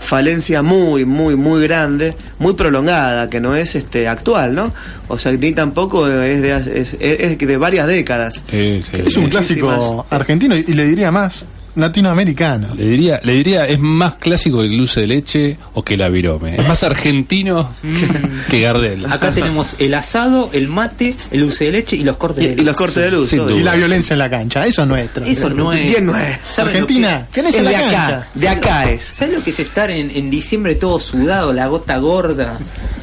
falencia muy, muy, muy grande, muy prolongada, que no es este actual, ¿no? O sea, ni tampoco es de, hace- es, es de varias décadas. Sí, sí. Es un clásico argentino y le diría más, latinoamericano. Le diría, le diría, es más clásico que el dulce de leche o que la virome. Es más argentino que Gardel. Acá tenemos el asado, el mate, el dulce de leche y los cortes Y, de y luz. los cortes de luz. Sin. Y la violencia en la cancha, eso es nuestro. Eso no es. Bien no es. ¿Saben lo Argentina, que- ¿quién es Es en la de acá, cancha? de acá es. ¿Sabes lo que es estar en, en diciembre todo sudado, la gota gorda?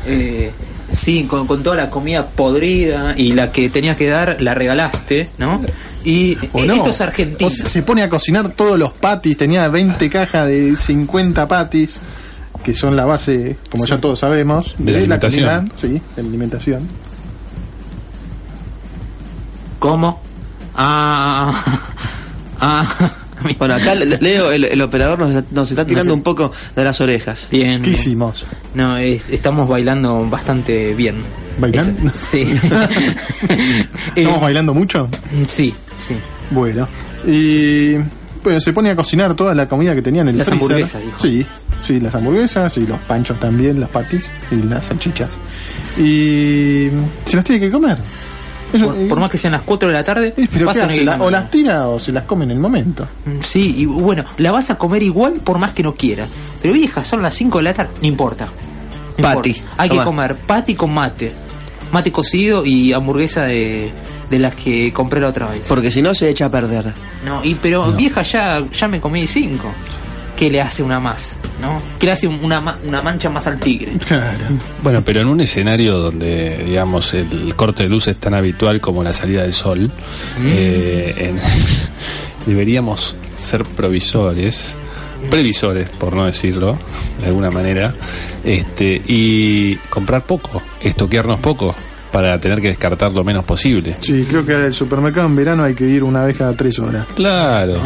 Eh, sí, con, con toda la comida podrida y la que tenías que dar la regalaste, ¿no? Y ¿O eh, no? esto es argentino. O se, pone a cocinar todos los patis, tenía 20 cajas de 50 patis, que son la base, como ya todos sabemos, De la alimentación. calidad, sí, de la alimentación. ¿Cómo? Ah, ah, Bueno, acá Le- Leo, el, el operador, nos, nos está tirando No sé. un poco de las orejas. bien. ¿Qué hicimos? No, es- estamos bailando bastante bien. ¿Bailando? Sí. ¿Estamos Eh, bailando mucho? Sí, sí. Bueno. Y bueno, se pone a cocinar toda la comida que tenía en el Las freezer. hamburguesas, dijo. Sí, sí, las hamburguesas y los panchos también, las patis y las salchichas. Y se las tiene que comer. Eso- Por, por más que sean las 4 de la tarde, ¿Pero qué hace? La- o las tira o se las come en el momento. Mm, Sí, y bueno, la vas a comer igual por más que no quieras. Pero vieja, son las 5 de la tarde, no importa. No importa. Hay toma. que comer patty con mate. Mate cocido y hamburguesa de, de las que compré la otra vez. Porque si no, se echa a perder. No, y pero vieja, ya, ya me comí 5. ¿Qué le hace una más? ¿No? ¿Qué le hace una, una mancha más al tigre? Claro. Bueno, pero en un escenario donde, digamos, el corte de luz es tan habitual como la salida del sol, eh, en- deberíamos ser provisores, previsores, por no decirlo, de alguna manera, este, y comprar poco, estoquearnos poco, para tener que descartar lo menos posible. Sí, creo que al supermercado en verano hay que ir una vez cada tres horas. Claro.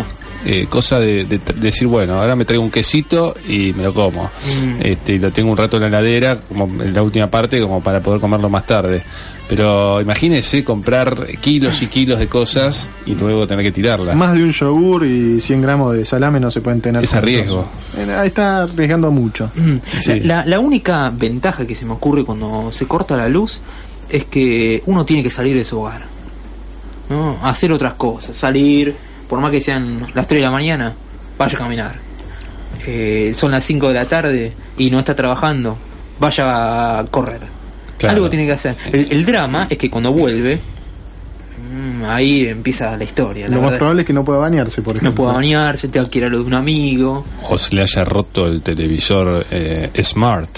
Eh, cosa de, decir, bueno, ahora me traigo un quesito y me lo como. Este, y lo tengo un rato en la heladera, como en la última parte, como para poder comerlo más tarde. Pero imagínese comprar kilos y kilos de cosas y luego tener que tirarlas. Más de un yogur y 100 gramos de salame no se pueden tener. Es a riesgo. Eh, ahí Está arriesgando mucho. Mm. Sí. La, la única ventaja que se me ocurre cuando se corta la luz es que uno tiene que salir de su hogar. ¿no? Hacer otras cosas. Salir, por más que sean las 3 de la mañana, vaya a caminar. Eh, son las 5 de la tarde y no está trabajando, vaya a correr. Claro. Algo tiene que hacer. El, el drama es que cuando vuelve, mm, ahí empieza la historia. la Lo más verdad. probable es que no pueda bañarse, por ejemplo. no pueda bañarse, tenga que ir a lo de un amigo. O se le haya roto el televisor eh, Smart.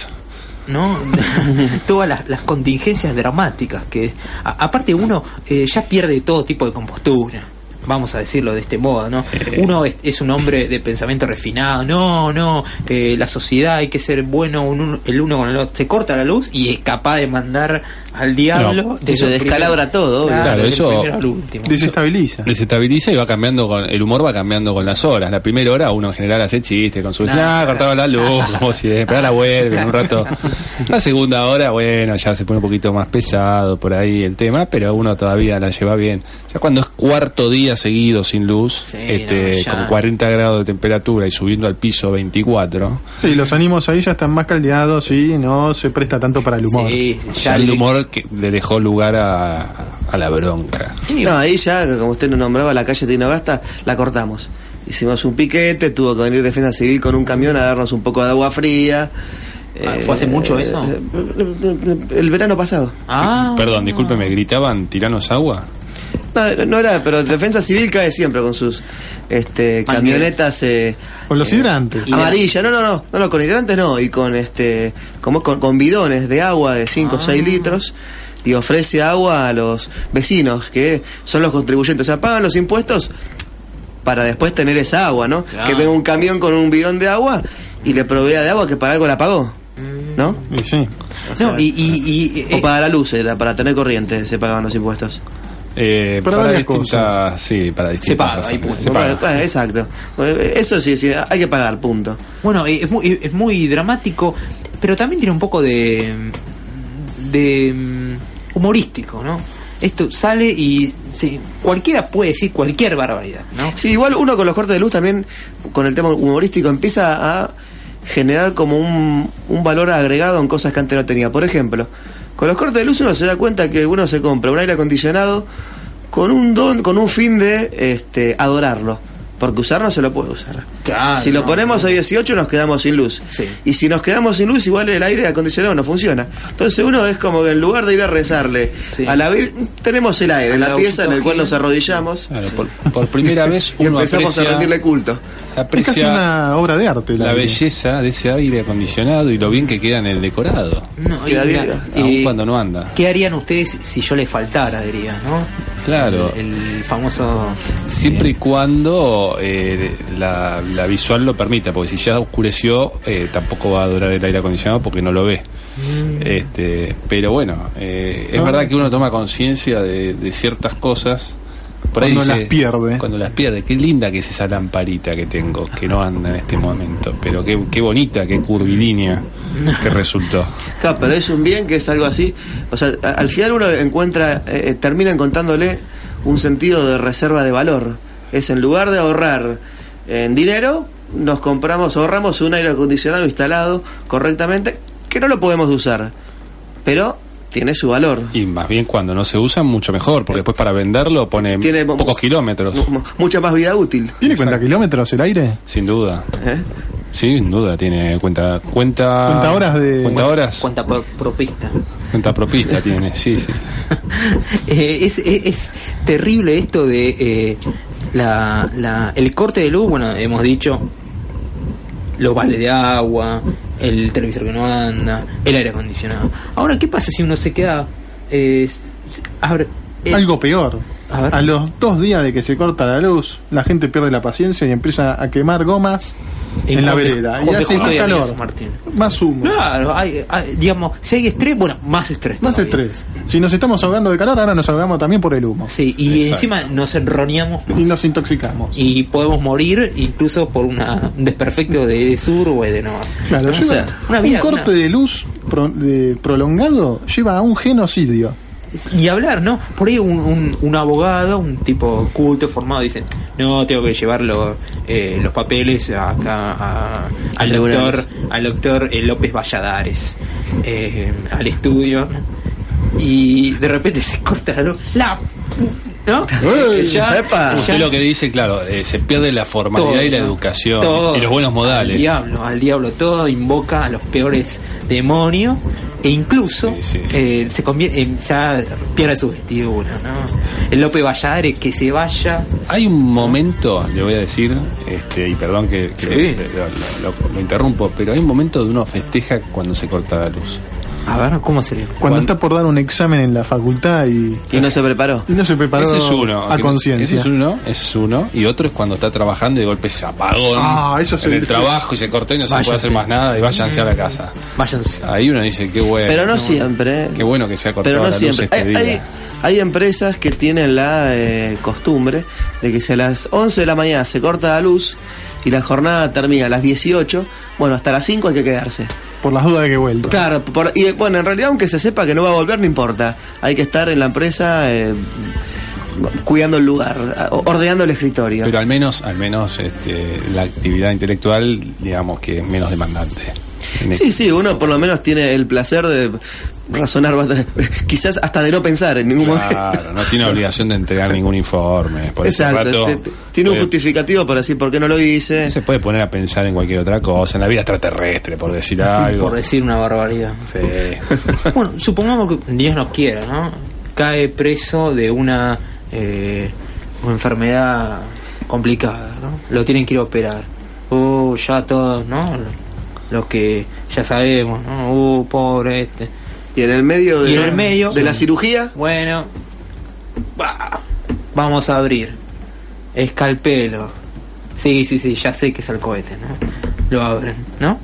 ¿No? Todas las, las contingencias dramáticas que a- aparte uno eh, ya pierde todo tipo de compostura. vamos a decirlo de este modo, ¿no? Eh. Uno es, es un hombre de pensamiento refinado, no, no, eh, la sociedad hay que ser bueno un- el uno con el otro. Se corta la luz y es capaz de mandar al diablo. No, el descalabra todo, obvio. Claro, el eso- primero al último. Desestabiliza. desestabiliza y va cambiando con el humor va cambiando con las horas la primera hora uno en general hace chistes con su Nah. ah cortaba la luz como siempre ahora vuelve en un rato la segunda hora bueno ya se pone un poquito más pesado por ahí el tema pero uno todavía la lleva bien ya cuando es cuarto día seguido sin luz Sí, este no, con 40 grados de temperatura y subiendo al piso 24 Sí, los ánimos ahí ya están más caldeados y no se presta tanto para el humor. Sí, ya ya el le- que le dejó lugar a, a la bronca No, ahí ya, como usted nos nombraba, la calle Tinogasta, la cortamos. Hicimos un piquete, tuvo que venir Defensa Civil con un camión a darnos un poco de agua fría. Ah, ¿fue hace mucho eso? El verano pasado. Ah. perdón discúlpeme gritaban tiranos agua No, no era, pero Defensa Civil cae siempre con sus este, camionetas eh, Con los eh, hidrantes. amarillas. No, no, no, no, no, con hidrantes no, y con este, como con, con bidones de agua de 5 o Ah. 6 litros. Y ofrece agua a los vecinos, que son los contribuyentes. O sea, pagan los impuestos para después tener esa agua, ¿no? Claro. Que venga un camión con un bidón de agua y le provea de agua que para algo la pagó, ¿no? Y sí. O No, y, y, y- o eh, para la luz, era para tener corriente se pagaban los impuestos. Eh, Para para, varias distintas, sí, para distintas paga, ahí razones. punto. Se paga. Bueno, exacto. Eso sí, sí, hay que pagar, punto. Bueno, eh, es muy, es muy dramático, pero también tiene un poco de. de. mm, humorístico, ¿no? Esto sale y sí, cualquiera puede decir cualquier barbaridad, ¿no? Sí, igual uno con los cortes de luz también, con el tema humorístico, empieza a generar como un, un valor agregado en cosas que antes no tenía. Por ejemplo, con los cortes de luz uno se da cuenta que uno se compra un aire acondicionado con un don, con un fin de este, adorarlo. Porque usar no se lo puede usar. Claro, si lo no, ponemos no. a 18 nos quedamos sin luz. Sí. Y si nos quedamos sin luz, igual el aire acondicionado no funciona. Entonces uno es como que en lugar de ir a rezarle Sí. a la tenemos el aire, la pieza en el cual nos arrodillamos Claro, por, por primera vez y uno empezamos a rendirle culto. Es casi una obra de arte. la aire. belleza de ese aire acondicionado y lo bien que queda en el decorado, No, Queda y bien, aun eh, cuando no anda. ¿Qué harían ustedes si yo les faltara, diría, ¿no? Claro. El, el famoso. Siempre y cuando eh, la, la visual lo permita, porque si ya oscureció, eh, tampoco va a durar el aire acondicionado porque no lo ve. Este, pero bueno, eh, es No. verdad que uno toma conciencia de, de ciertas cosas. Por ahí Cuando dice- las pierde. Cuando las pierde. Qué linda que es esa lamparita que tengo, que no anda en este momento. Pero qué, qué bonita, qué curvilínea que resultó. Claro, pero es un bien que es algo así. O sea, al final uno encuentra, eh, termina encontrándole un sentido de reserva de valor. Es en lugar de ahorrar en dinero, nos compramos, ahorramos un aire acondicionado instalado correctamente, que no lo podemos usar, pero tiene su valor. Y más bien cuando no se usa, mucho mejor, porque después para venderlo pone Tiene pocos kilómetros. Mu- Mucha más vida útil. ¿Tiene cuenta kilómetros el aire? Sin duda. ¿eh? Sí, sin duda tiene cuenta cuenta Cuenta horas de- cuenta horas Cuenta pro- propista. cuenta propista tiene sí sí Eh, es, es- es terrible esto de eh, la, la- el corte de luz, bueno, hemos dicho los baldes de agua, el televisor que no anda, el aire acondicionado. Ahora, ¿qué pasa si uno se queda... eh, abre- eh, Algo peor. A los dos días de que se corta la luz, la gente pierde la paciencia y empieza a quemar gomas en la vereda. Y hace más calor, Martín. más humo, Claro, hay- hay- digamos, si hay estrés, bueno, más estrés. más todavía. estrés. Si nos estamos ahogando de calor, ahora nos ahogamos también por el humo. Sí, y Exacto. encima nos enroneamos. Y nos intoxicamos. y podemos morir incluso por una, un desperfecto de sur o de norte. Claro, O lleva- sea, una un corte una- de luz pro- de- prolongado lleva a un genocidio. Ni hablar, ¿no? Por ahí un, un, un abogado, un tipo culto, formado, dice, no, tengo que llevar los, eh, los papeles acá a- al doctor, al doctor eh, López Valladares, eh, al estudio, y de repente se corta la luz. La ¿No? ¡Ey! ya, ¡Epa! ya- usted lo que dice claro eh, se pierde la formalidad todo, y la ¿no? educación Todo. y los buenos Al modales diablo, al diablo, todo invoca a los peores demonios e incluso Sí, sí, sí, eh, se convierte, eh, ya pierde su vestidura, ¿no? El Lope Valladares que se vaya. hay un momento le voy a decir este y perdón que, que Sí. lo, lo- lo- lo interrumpo pero hay un momento de uno festeja cuando se corta la luz A ver, ¿cómo sería? Cuando Cuando- está por dar un examen en la facultad y, Y no se preparó. y no se preparó Ese es uno. a Ese conciencia. es uno, ese es uno. Y otro es cuando está trabajando y de golpe se apagó Ah, eso es en el- trabajo y se cortó y no se puede hacer más nada y váyanse a la casa. Váyanse. Ahí uno dice, qué bueno. Pero no siempre. Qué bueno que se ha cortado Pero no la luz siempre. este Hay, día. hay, hay empresas que tienen la eh, costumbre de que si a las 11 de la mañana se corta la luz y la jornada termina a las 18, bueno, hasta las 5 hay que quedarse. Por las dudas de que vuelva. Claro, por- y bueno, en realidad aunque se sepa que no va a volver, no importa. Hay que estar en la empresa eh, cuidando el lugar, ordenando el escritorio. Pero al menos, al menos este, la actividad intelectual, digamos que es menos demandante. Sí, sí, uno por lo menos tiene el placer de razonar bastante, quizás hasta de no pensar en ningún momento. Claro, no tiene obligación de entregar ningún informe. Por Exacto, rato, te- te- tiene un justificativo para decir por qué no lo hice. se puede poner a pensar en cualquier otra cosa, en la vida extraterrestre, por decir algo. Por decir una barbaridad. Sí. Bueno, supongamos que Dios nos quiera, ¿no? Cae preso de una, eh, una enfermedad complicada, ¿no? Lo tienen que ir a operar. Uh, ya todos, ¿no? Lo que ya sabemos, ¿no? Uh, pobre este. Y en el medio de, Y en el medio- de la cirugía, Bueno, va, vamos a abrir. Escalpelo. Sí, sí, sí, ya sé que es el cohete, ¿no? Lo abren, ¿no?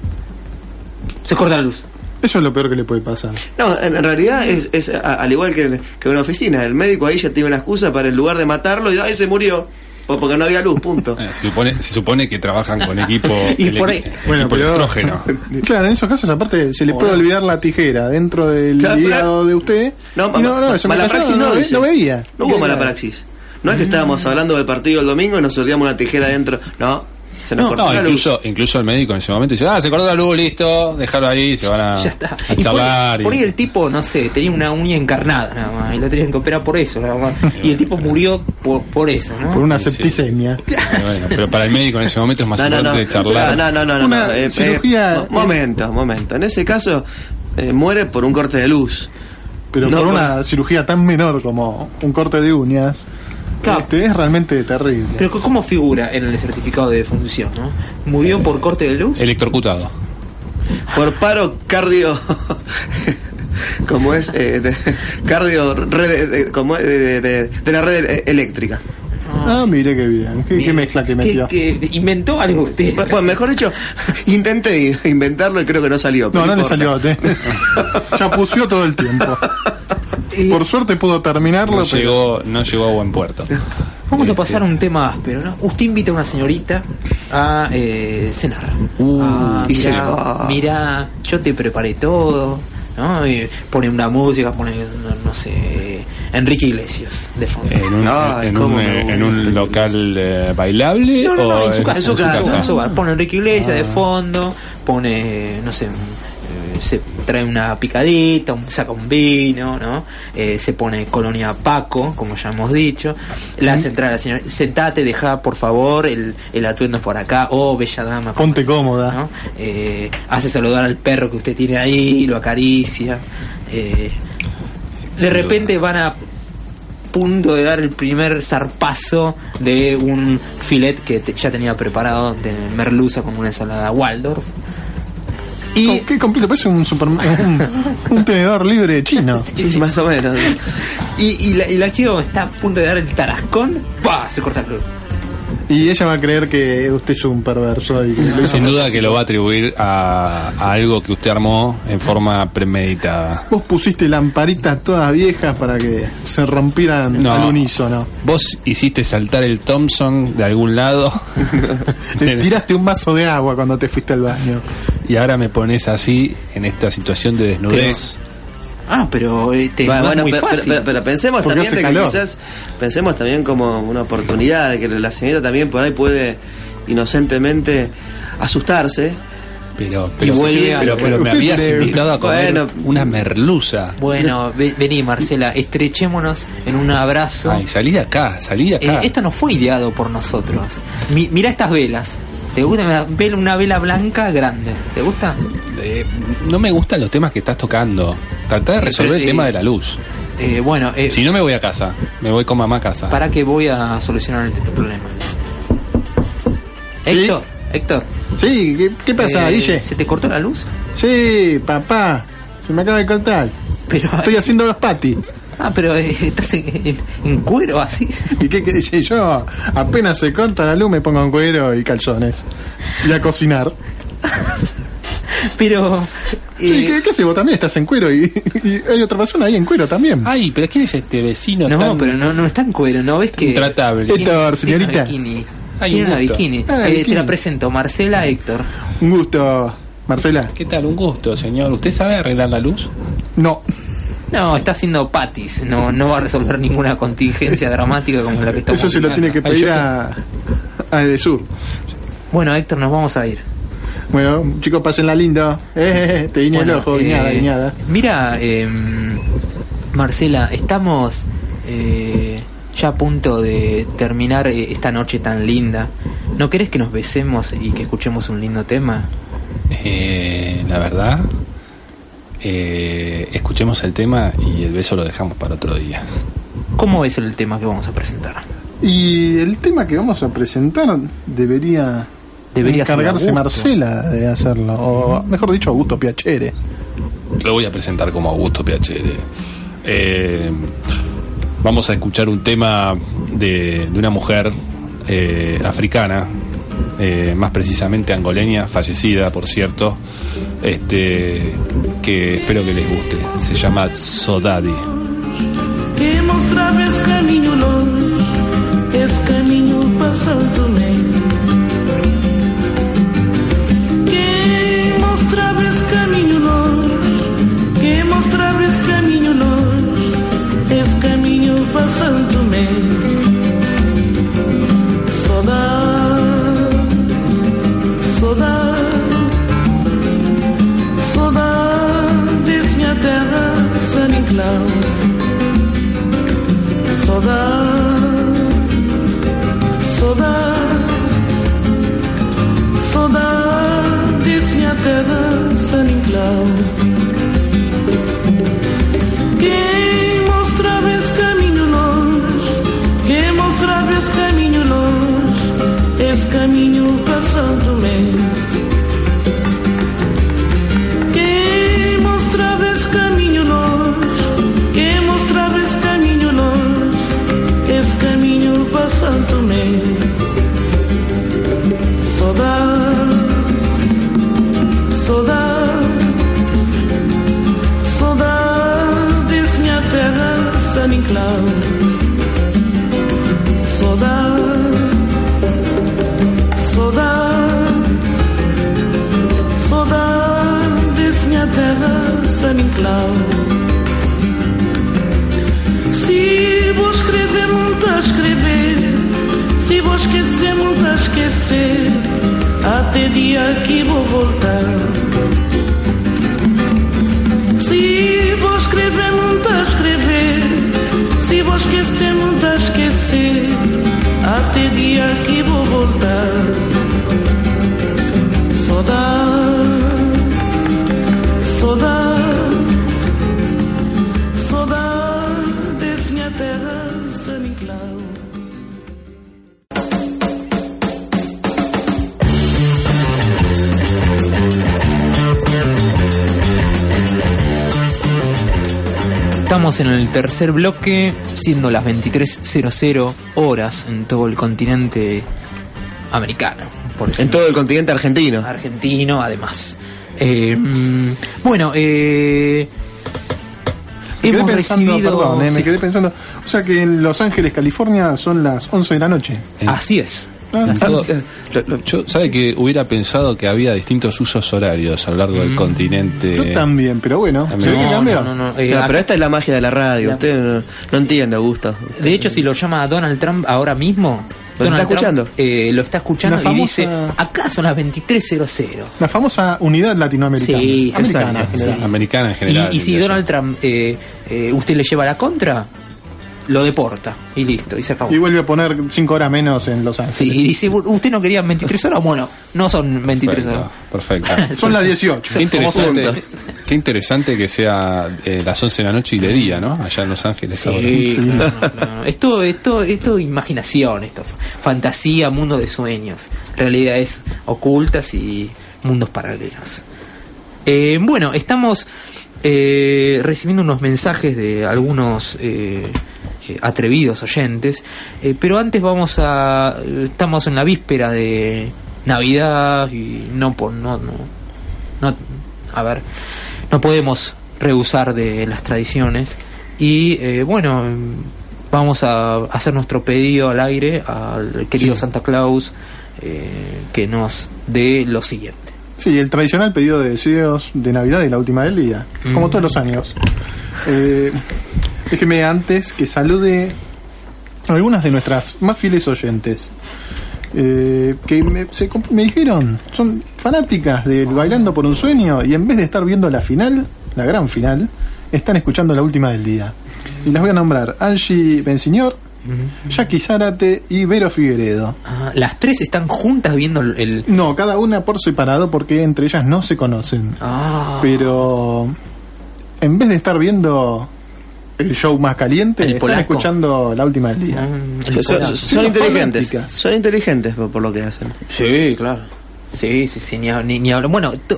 Se corta la luz. Eso es lo peor que le puede pasar. no, en, realidad es, es a- al igual que, que una oficina. El médico ahí ya tiene una excusa para en lugar de matarlo y ay se murió. O porque no había luz, punto. Eh, Se supone, se supone que trabajan con equipo, Y por ahí- Bueno, equipo pero- electrógeno. Claro, en esos casos, aparte, se le puede olvidar la tijera dentro del Claro, hígado de usted. No, y no, no, eso me cayó, no, no, veía. No hubo mala praxis. No es que estábamos hablando del partido el domingo y nos olvidamos una tijera dentro. No, se nos No, cortó No, la luz. incluso, incluso el médico en ese momento dice, ah, se cortó la luz, listo, déjalo ahí, se van a, Ya está. a Y por, charlar. y- por ahí el tipo, no sé, tenía una uña encarnada nada más. Y lo tenían que operar por eso, nada más. Y el tipo murió por, por eso, ¿no? Por una Sí, sí. septicemia. Eh, bueno, pero para el médico en ese momento es más No, no, no. importante charlar. No, no, no, no, Una no, eh, eh, cirugía- mo- momento, momento. En ese caso, eh, muere por un corte de luz. Pero No, por por- una cirugía tan menor como un corte de uñas, Claro. este, es realmente terrible. Pero ¿cómo figura en el certificado de defunción, no? ¿Murió por corte de luz? Electrocutado. Por paro cardio. como es eh, de- cardio red de, como es de, de- de la red eléctrica Ah, mire qué bien. Qué, qué mezcla que metió. ¿Qué- qué- inventó algo usted? bueno mejor dicho intenté inventarlo y creo que no salió No, no le salió. te- Chapució todo el tiempo. Por suerte pudo terminarlo, No pero llegó, no llegó a buen puerto. Vamos a pasar a un tema áspero, ¿no? Usted invita a una señorita a eh, cenar. Ah, y se mirá, va. mirá, yo te preparé todo, ¿no? Y pone una música, pone, no, no sé, Enrique Iglesias de fondo. En un, Ay, en cómo un, me eh, en un local eh, bailable No, no, no, o en su casa, en su casa. en su bar. Pone Enrique Iglesias de fondo, pone, no sé, se trae una picadita, un- saca un vino, ¿no? Eh, se pone colonia Paco, como ya hemos dicho. La hace entrar a la señora, sentate, deja por favor el, el atuendo por acá, oh, bella dama. ponte cómoda. ¿no? Eh, hace saludar al perro que usted tiene ahí, lo acaricia. eh, de repente van a punto de dar el primer zarpazo de un filet que te- ya tenía preparado de merluza con una ensalada Waldorf. Y Oh, Qué completo, parece un, super- un, un tenedor libre chino. Sí, más o menos Y, y la, y la chica está a punto de dar el tarascón, ¡pah! se corta el club. Y ella va a creer que usted es un perverso y que Sin duda que lo va a atribuir a, a algo que usted armó en forma premeditada. Vos pusiste lamparitas todas viejas para que se rompieran No. al unísono. Vos hiciste saltar el Thompson de algún lado tiraste un vaso de agua cuando te fuiste al baño. y ahora me pones así en esta situación de desnudez. Ah, pero eh, te, Bueno, bueno, muy pero, fácil. pero- pero pensemos Porque también de que quizás pensemos también como una oportunidad de que la señorita también por ahí puede inocentemente asustarse Pero, Y pero, vuelve sí, a- pero, pero me habías tiene- invitado a comer Bueno. una merluza. Bueno, ve- vení Marcela, estrechémonos en un abrazo. Ay, salí de acá, salí de Eh, acá. esto no fue ideado por nosotros. Mi- mira estas velas. ¿Te gusta una vela, una vela blanca grande? ¿Te gusta? Eh, no me gustan los temas que estás tocando. Tratá de Eh, resolver pero, el tema de la luz. Eh, bueno, eh, Si no me voy a casa, me voy con mamá a casa. ¿para qué voy a solucionar el problema? Héctor, Héctor. Sí, ¿qué, qué pasa, eh, Guille? ¿Se te cortó la luz? Sí, papá. Se me acaba de cortar. Pero, Estoy haciendo los patis. Ah, pero eh, estás en, en- en cuero así. ¿Y qué querés? Yo apenas se corta la luz me pongo en cuero y calzones. Y a cocinar. Pero. Sí, eh, ¿qué, qué haces? Vos también estás en cuero y, y hay otra persona ahí en cuero también. Ay, pero ¿quién es este vecino no, tan pero no, no está en cuero, ¿no ves que. intratable? Héctor, Tiene una señorita. bikini. Ay, Tiene un una gusto. bikini. Ah, Eh, bikini. Te la presento, Marcela Héctor. Un gusto, Marcela. ¿Qué tal? Un gusto, señor. ¿Usted sabe arreglar la luz? No, No, está haciendo patis. No, no va a resolver ninguna contingencia dramática como la que estamos eso se lo tiene que pedir a, a Edesur. Bueno, Héctor, nos vamos a ir. Bueno, chicos, pásenla lindo. Eh, te guiña Bueno, el ojo, eh, guiñada, guiñada. Mira, eh, Marcela, estamos eh, ya a punto de terminar eh, esta noche tan linda. ¿No querés que nos besemos y que escuchemos un lindo tema? Eh, la verdad, eh, escuchemos el tema y el beso lo dejamos para otro día. ¿Cómo es el tema que vamos a presentar? Y el tema que vamos a presentar debería, Debería ser encargarse. Marcela de hacerlo. O mejor dicho, Augusto Piacere. Lo voy a presentar como Augusto Piacere. Eh, vamos a escuchar un tema de, de una mujer eh, africana, eh, más precisamente angoleña, fallecida, por cierto, este, que espero que les guste. Se llama Sodadi. que. Que longe, que mostrava esse caminho longe. San Saudade, saudade. Saudade desse minha terra, San Inclau. Se vou escrever, muito a escrever. Se vou esquecer, muito a esquecer. Até dia que vou voltar. Se vou escrever, muito a escrever. Se vou esquecer, muito a esquecer. Até dia que vou voltar. Saudade, saudade, saudade desse minha terra, San Inclau. Estamos en el tercer bloque, siendo las 23.00 horas en todo el continente americano. Por En todo el continente argentino. argentino, además. Eh, mm, bueno, eh, Me quedé hemos pensando, recibido. perdón, eh, me sí, quedé pensando. O sea que en Los Ángeles, California, son las 11 de la noche. Así es. Ah, todo- yo, ¿sabe que hubiera pensado que había distintos usos horarios a lo largo del continente? Yo también, pero bueno. También. ¿se ve que No, cambió? no, no, no, eh, No, pero esta es la magia de la radio. La- Usted no, no entiende, Augusto. De hecho, si lo llama Donald Trump ahora mismo, ¿Lo Donald está escuchando? Trump, eh, lo está escuchando y dice: Acá son las 23.00. La famosa unidad latinoamericana. Sí, Americana, sí, en general. sí. Americana en general. Y, y si. Donald Trump eh, eh, usted le lleva la contra, lo deporta y listo, y se acabó. Y vuelve a poner 5 horas menos en Los Ángeles. Sí, y dice, usted no quería 23 horas, bueno, no son 23 horas. Perfecto. Son las 18. Qué interesante, qué interesante que sea eh, las 11 de la noche y de día, ¿no? Allá en Los Ángeles ahora. Sí, no, no, no. Esto, esto, esto imaginación, esto fantasía, mundo de sueños, realidades ocultas y mundos paralelos. Eh, bueno, estamos eh, recibiendo unos mensajes de algunos eh, eh, atrevidos oyentes. Eh, pero antes vamos a. Estamos en la víspera de Navidad y no por. No, no, no, a ver, no podemos rehusar de las tradiciones. Y eh, bueno, vamos a hacer nuestro pedido al aire al querido Sí. Santa Claus eh, que nos dé lo siguiente. Sí, el tradicional pedido de deseos de Navidad y la última del día, como Mm. todos los años. Eh, déjeme antes que salude a algunas de nuestras más fieles oyentes. eh, que me, se me dijeron, son fanáticas del Bailando por un Sueño y en vez de estar viendo la final, la gran final, están escuchando la última del día. Y las voy a nombrar Angie Bensignor, Jackie Zárate y Vero Figueredo. Ah, las tres están juntas viendo el... el- No, cada una por separado porque entre ellas no se conocen. Ah. Pero en vez de estar viendo el show más caliente, El están escuchando la última del día. Mm, Son, inteligentes. Son inteligentes por, por lo que hacen. Sí, claro. Sí, sí, sí, ni, hab- ni, ni hablar. Bueno, to-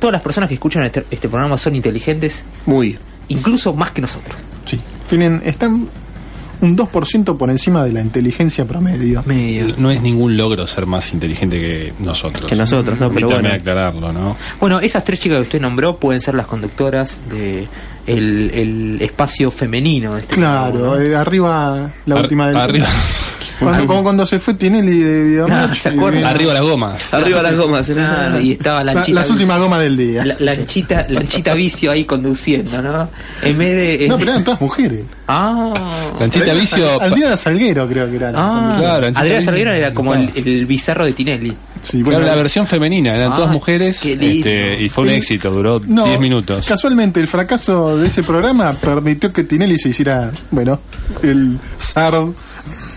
todas las personas que escuchan este, este programa son inteligentes, Muy. incluso más que nosotros. Sí. Tienen, están un 2% por encima de la inteligencia promedio. Medio. No es ningún logro ser más inteligente que nosotros. Que nosotros, ¿no? Pero bueno. aclararlo, ¿no? Bueno, esas tres chicas que usted nombró pueden ser las conductoras de el, el espacio femenino este Claro, ¿no? eh, arriba la Ar- última del arriba. Cuando, como cuando se fue Tinelli de Videomatch. Ah, ¿se y acuerdan? Arriba las gomas. Arriba las gomas. ¿eh? Claro, y estaba la La- las últimas gomas del día. la, la anchita, la anchita vicio ahí conduciendo, ¿no? En vez de. No, pero eran todas mujeres. Ah. Lanchita Vicio. Adriana Salguero creo que era. Ah. Claro, Adriana. Salguero era como el, el bizarro de Tinelli. Sí, Claro, bueno, la versión femenina, eran Ah, todas mujeres qué lindo. este, y fue un El- éxito, duró No, 10 minutos. Casualmente, el fracaso de ese programa permitió que Tinelli se hiciera, bueno, el zar,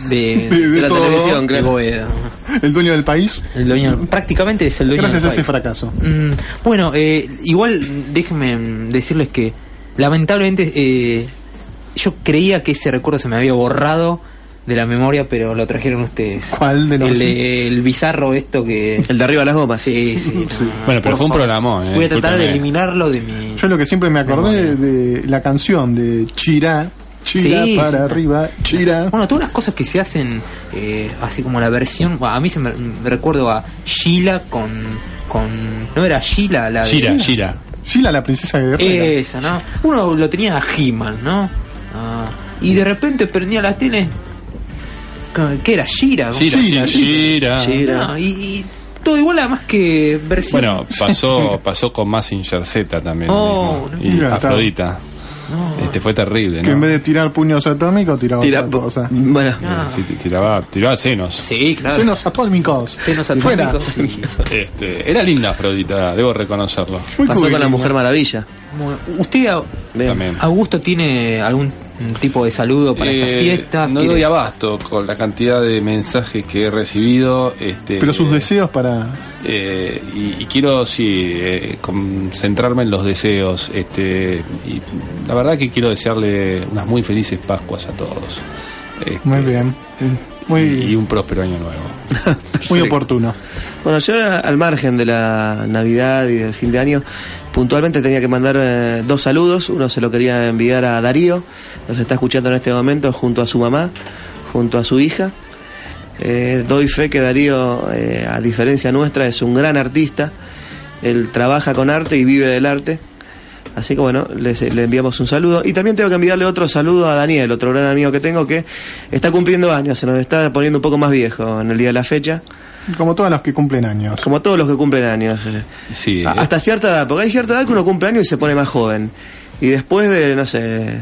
De, De- De la todo, televisión, de claro. El dueño del país, El dueño, prácticamente es el dueño gracias a ese país. fracaso. Mm, bueno, eh, igual déjenme decirles que lamentablemente eh, yo creía que ese recuerdo se me había borrado de la memoria, pero lo trajeron ustedes. ¿Cuál de los- El, de- el bizarro esto que... El de arriba las gomas. Sí, sí. no, Bueno, pero fue un programón, eh, Voy a tratar de eliminarlo de mi... Yo lo que siempre me acordé de la canción de Chira, Chira Sí, para sí. arriba, Chira. Bueno, todas las cosas que se hacen, eh, así como la versión, a mí se me me recuerdo a Sheila con, con, no era Sheila la de- Gira, gira. Sheila la princesa guerrera. Esa, ¿no? Uno lo tenía a He-Man, ¿no? Ah, y de repente prendía la tele, ¿qué era? Shira. Gira, Gira, gira, gira. Gira. No, y, y todo igual además que versión. Bueno, pasó, pasó con Massinger Z también. Oh, mismo. no. Y Mira, está. Afrodita. Este fue terrible, Que ¿no? en vez de tirar puños atómicos, tiraba Tira, otra cosa. bueno, Ah. Sí, tiraba, tiraba senos. sí, claro. Senos atómicos. Senos atómicos, sí. Este, era linda Afrodita, debo reconocerlo. Muy pasó con la. Mujer Maravilla. Bueno, ¿Usted, Bien. Augusto, tiene algún tipo de saludo para esta Eh, fiesta? No ¿Quiere- doy abasto con la cantidad de mensajes que he recibido. Este, Pero sus deseos para. Eh, y, y quiero sí eh, concentrarme en los deseos este y la verdad que quiero desearle unas muy felices Pascuas a todos Este, Muy bien. y Muy, un próspero año nuevo muy oportuno. Bueno, yo al margen de la Navidad y del fin de año, puntualmente tenía que mandar eh, dos saludos. Uno se lo quería enviar a Darío, nos está escuchando en este momento junto a su mamá, junto a su hija. Eh, doy fe que Darío, eh, a diferencia nuestra, es un gran artista. Él trabaja con arte y vive del arte. Así que bueno, le enviamos un saludo. Y también tengo que enviarle otro saludo a Daniel, otro gran amigo que tengo que está cumpliendo años, se nos está poniendo un poco más viejo en el día de la fecha. Como todas las que cumplen años. Como todos los que cumplen años. eh. sí eh, Hasta cierta edad, porque hay cierta edad que uno cumple años y se pone más joven. Y después de, no sé,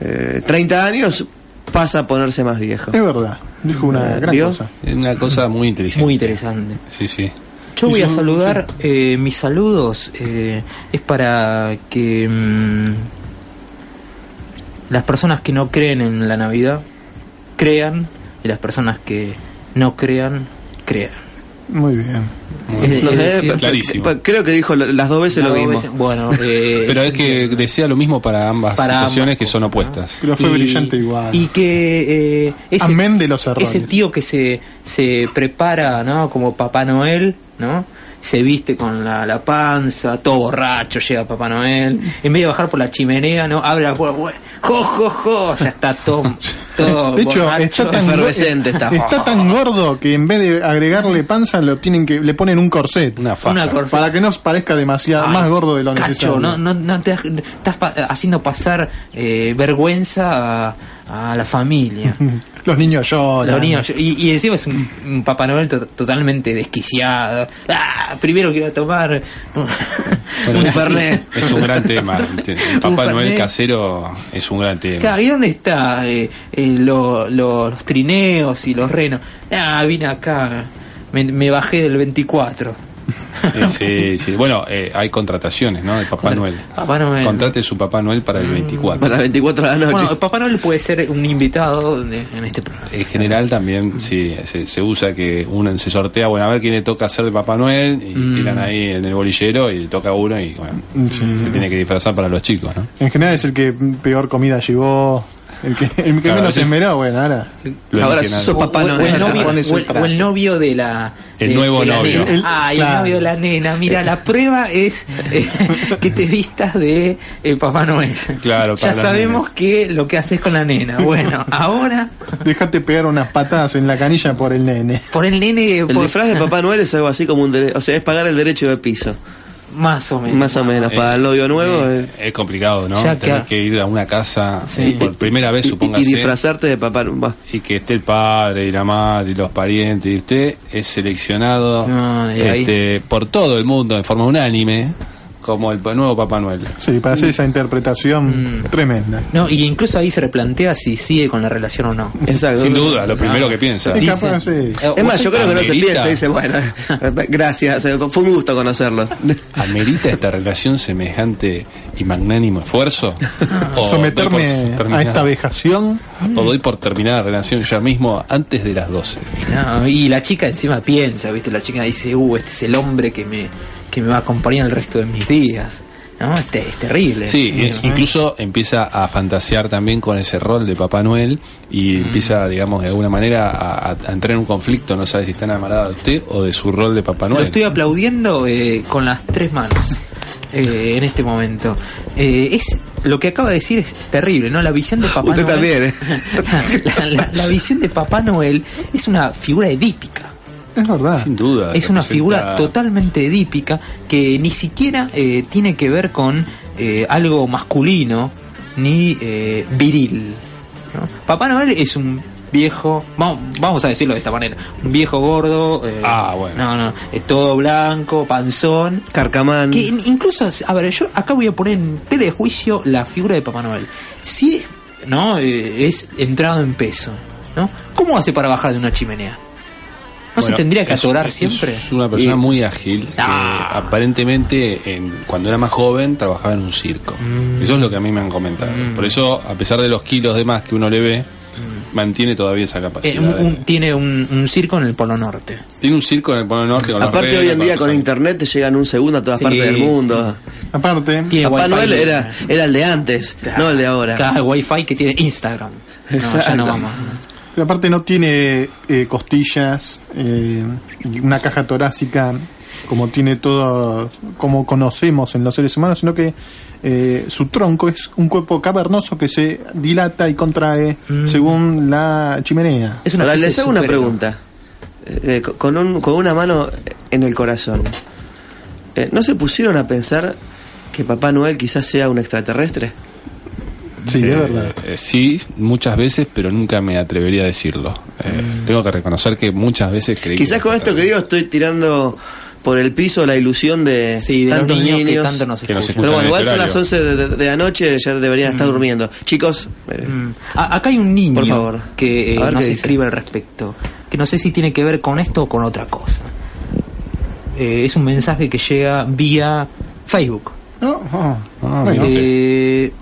eh, 30 años pasa a ponerse más viejo. Es verdad. Dijo una Eh, gran ¿vio? cosa. es una cosa muy inteligente Muy interesante. sí sí Yo voy a saludar, eh, mis saludos eh, es para que mm, las personas que no creen en la Navidad crean y las personas que no crean, crean. Muy bien. muy decir, clarísimo. creo que dijo las dos veces lo mismo. veces- bueno, eh, pero es que desea lo mismo para ambas Para situaciones ambas que son opuestas Pero fue Y- brillante igual. Y que eh, ese, Amén de los errores. ese tío que se, se prepara, ¿no? Como Papá Noel, ¿no? Se viste con la, la panza, todo borracho, llega Papá Noel, en vez de bajar por la chimenea, no, abre la puerta, "Bue- jo, jo, jo, ya está todo, todo De hecho, borracho. está tan, Efervescente está. está tan gordo que en vez de agregarle panza, lo tienen que le ponen un corset. Una faja. Una corset. Para que no parezca demasiado Ay, más gordo de lo cacho, necesario. no, no, no te, estás pa- haciendo pasar eh, vergüenza a, a la familia. Los niños lloran. Los niños, y, y encima es un, un Papá Noel to- totalmente desquiciado. Ah, primero quiero tomar un Fernet. Es un gran tema. El Papá Noel Fernet. casero es un gran tema. Claro, ¿y dónde está eh, eh, lo- lo- los trineos y los renos? Ah, vine acá, me, me bajé del 24. Sí, sí. Bueno, eh, hay contrataciones, ¿no? De Papá Noel. Papá Noel. Contrate su Papá Noel para el 24. Para las 24 de la noche. Bueno, Papá Noel puede ser un invitado de- en este programa. En general también sí se, se usa que uno se sortea, bueno, a ver quién le toca ser de Papá Noel y Mm. tiran ahí en el bolillero y toca uno y bueno, Sí, se tiene que disfrazar para los chicos, ¿no? En general es el que peor comida llevó. El que, el que Claro, menos se es- esmeró, bueno, ahora. Lo Ahora sos Papá o, o Noel. el novio, Pones el o el- traje. o el novio de la El de- nuevo de la novio. nena. El- ah, el novio de la nena. Mira, la prueba es eh, que te vistas de eh, Papá Noel. Claro, ya sabemos que lo que haces con la nena. Bueno, ahora Déjate pegar unas patadas en la canilla por el nene. por el nene, El por- disfraz de Papá Noel es algo así como un derecho, o sea, es pagar el derecho de piso, más o menos. más o menos. Para el novio nuevo Eh, eh, es complicado, ¿no? Ya Tener que- que ir a una casa Sí. por primera vez, y, supóngase, y disfrazarte de Papá y que esté el padre y la madre y los parientes y usted es seleccionado No, ahí. este, por todo el mundo de forma unánime como el nuevo Papá Noel. Sí, para hacer esa interpretación Mm. tremenda. No, y incluso ahí se replantea si sigue con la relación o no. Exacto. Sin duda, lo primero que piensa. Sí, Dice- capaz, sí. Es más, yo creo que no se piensa, dice, bueno, gracias, eh, fue un gusto conocerlos. ¿Amerita esta relación semejante y magnánimo esfuerzo? ¿O doy Someterme a esta vejación. O doy por terminada la relación ya mismo antes de las 12. No, y la chica encima piensa, ¿viste? La chica dice, uh, este es el hombre que me, que me va a acompañar el resto de mis días. ¿No? Este, es terrible. Sí, incluso empieza a fantasear también con ese rol de Papá Noel y Mm. empieza, digamos, de alguna manera a, a entrar en un conflicto, no sabe si está enamorada de usted o de su rol de Papá Lo Noel. estoy aplaudiendo eh, con las tres manos eh, en este momento. Eh, es Lo que acaba de decir es terrible, ¿no? La visión de Papá Usted Noel. también, ¿eh? la, la- la visión de Papá Noel es una figura edípica. Es verdad. Sin duda. Es una representa- figura totalmente edípica que ni siquiera eh, tiene que ver con eh, algo masculino ni eh, viril. ¿no? Papá Noel es un viejo, vamos, vamos a decirlo de esta manera, un viejo gordo, eh, Ah, bueno. no, no, eh, todo blanco, panzón, Carcamán. que in- incluso, a ver, yo acá voy a poner en tela de juicio la figura de Papá Noel. Si no Eh, es entrado en peso, ¿no? ¿Cómo hace para bajar de una chimenea? ¿No se tendría que es- atorar es siempre? una persona Y- muy ágil que Ah. aparentemente en- cuando era más joven trabajaba en un circo. Mm. Eso es lo que a mí me han comentado. Por eso, a pesar de los kilos de más que uno le ve, mantiene todavía esa capacidad. Eh, un- de- un- tiene un, un circo en el Polo Norte. Tiene un circo en el Polo Norte con Aparte hoy en día con internet te llegan un segundo a todas Sí, partes del mundo. Aparte, Tiene Papá wifi. Noel era, era el de antes, Claro. no el de ahora. Claro, wifi que tiene Instagram. No, ya no vamos. Pero aparte no tiene eh, costillas, eh, y una caja torácica como tiene todo, como conocemos en los seres humanos, sino que eh, su tronco es un cuerpo cavernoso que se dilata y contrae Mm. según la chimenea. Es una Ahora les hago una pregunta. Eh, co- con, un- con una mano en el corazón. Eh, ¿No se pusieron a pensar que Papá Noel quizás sea un extraterrestre? Sí, Eh, es verdad. eh, sí, muchas veces, pero nunca me atrevería a decirlo. Eh, Tengo que reconocer que muchas veces creí. Quizás con esto que digo estoy tirando por el piso la ilusión de Sí, de los tantos niños, niños. que tanto nos que nos escuchan. Pero bueno, en igual son las horario. 11 de, de- de la noche, ya deberían estar durmiendo. Chicos, eh, Mm. Acá hay un niño Por favor. que eh, nos escribe al respecto, que no sé si tiene que ver con esto o con otra cosa. Eh, es un mensaje que llega vía Facebook. No, oh, mira. Eh,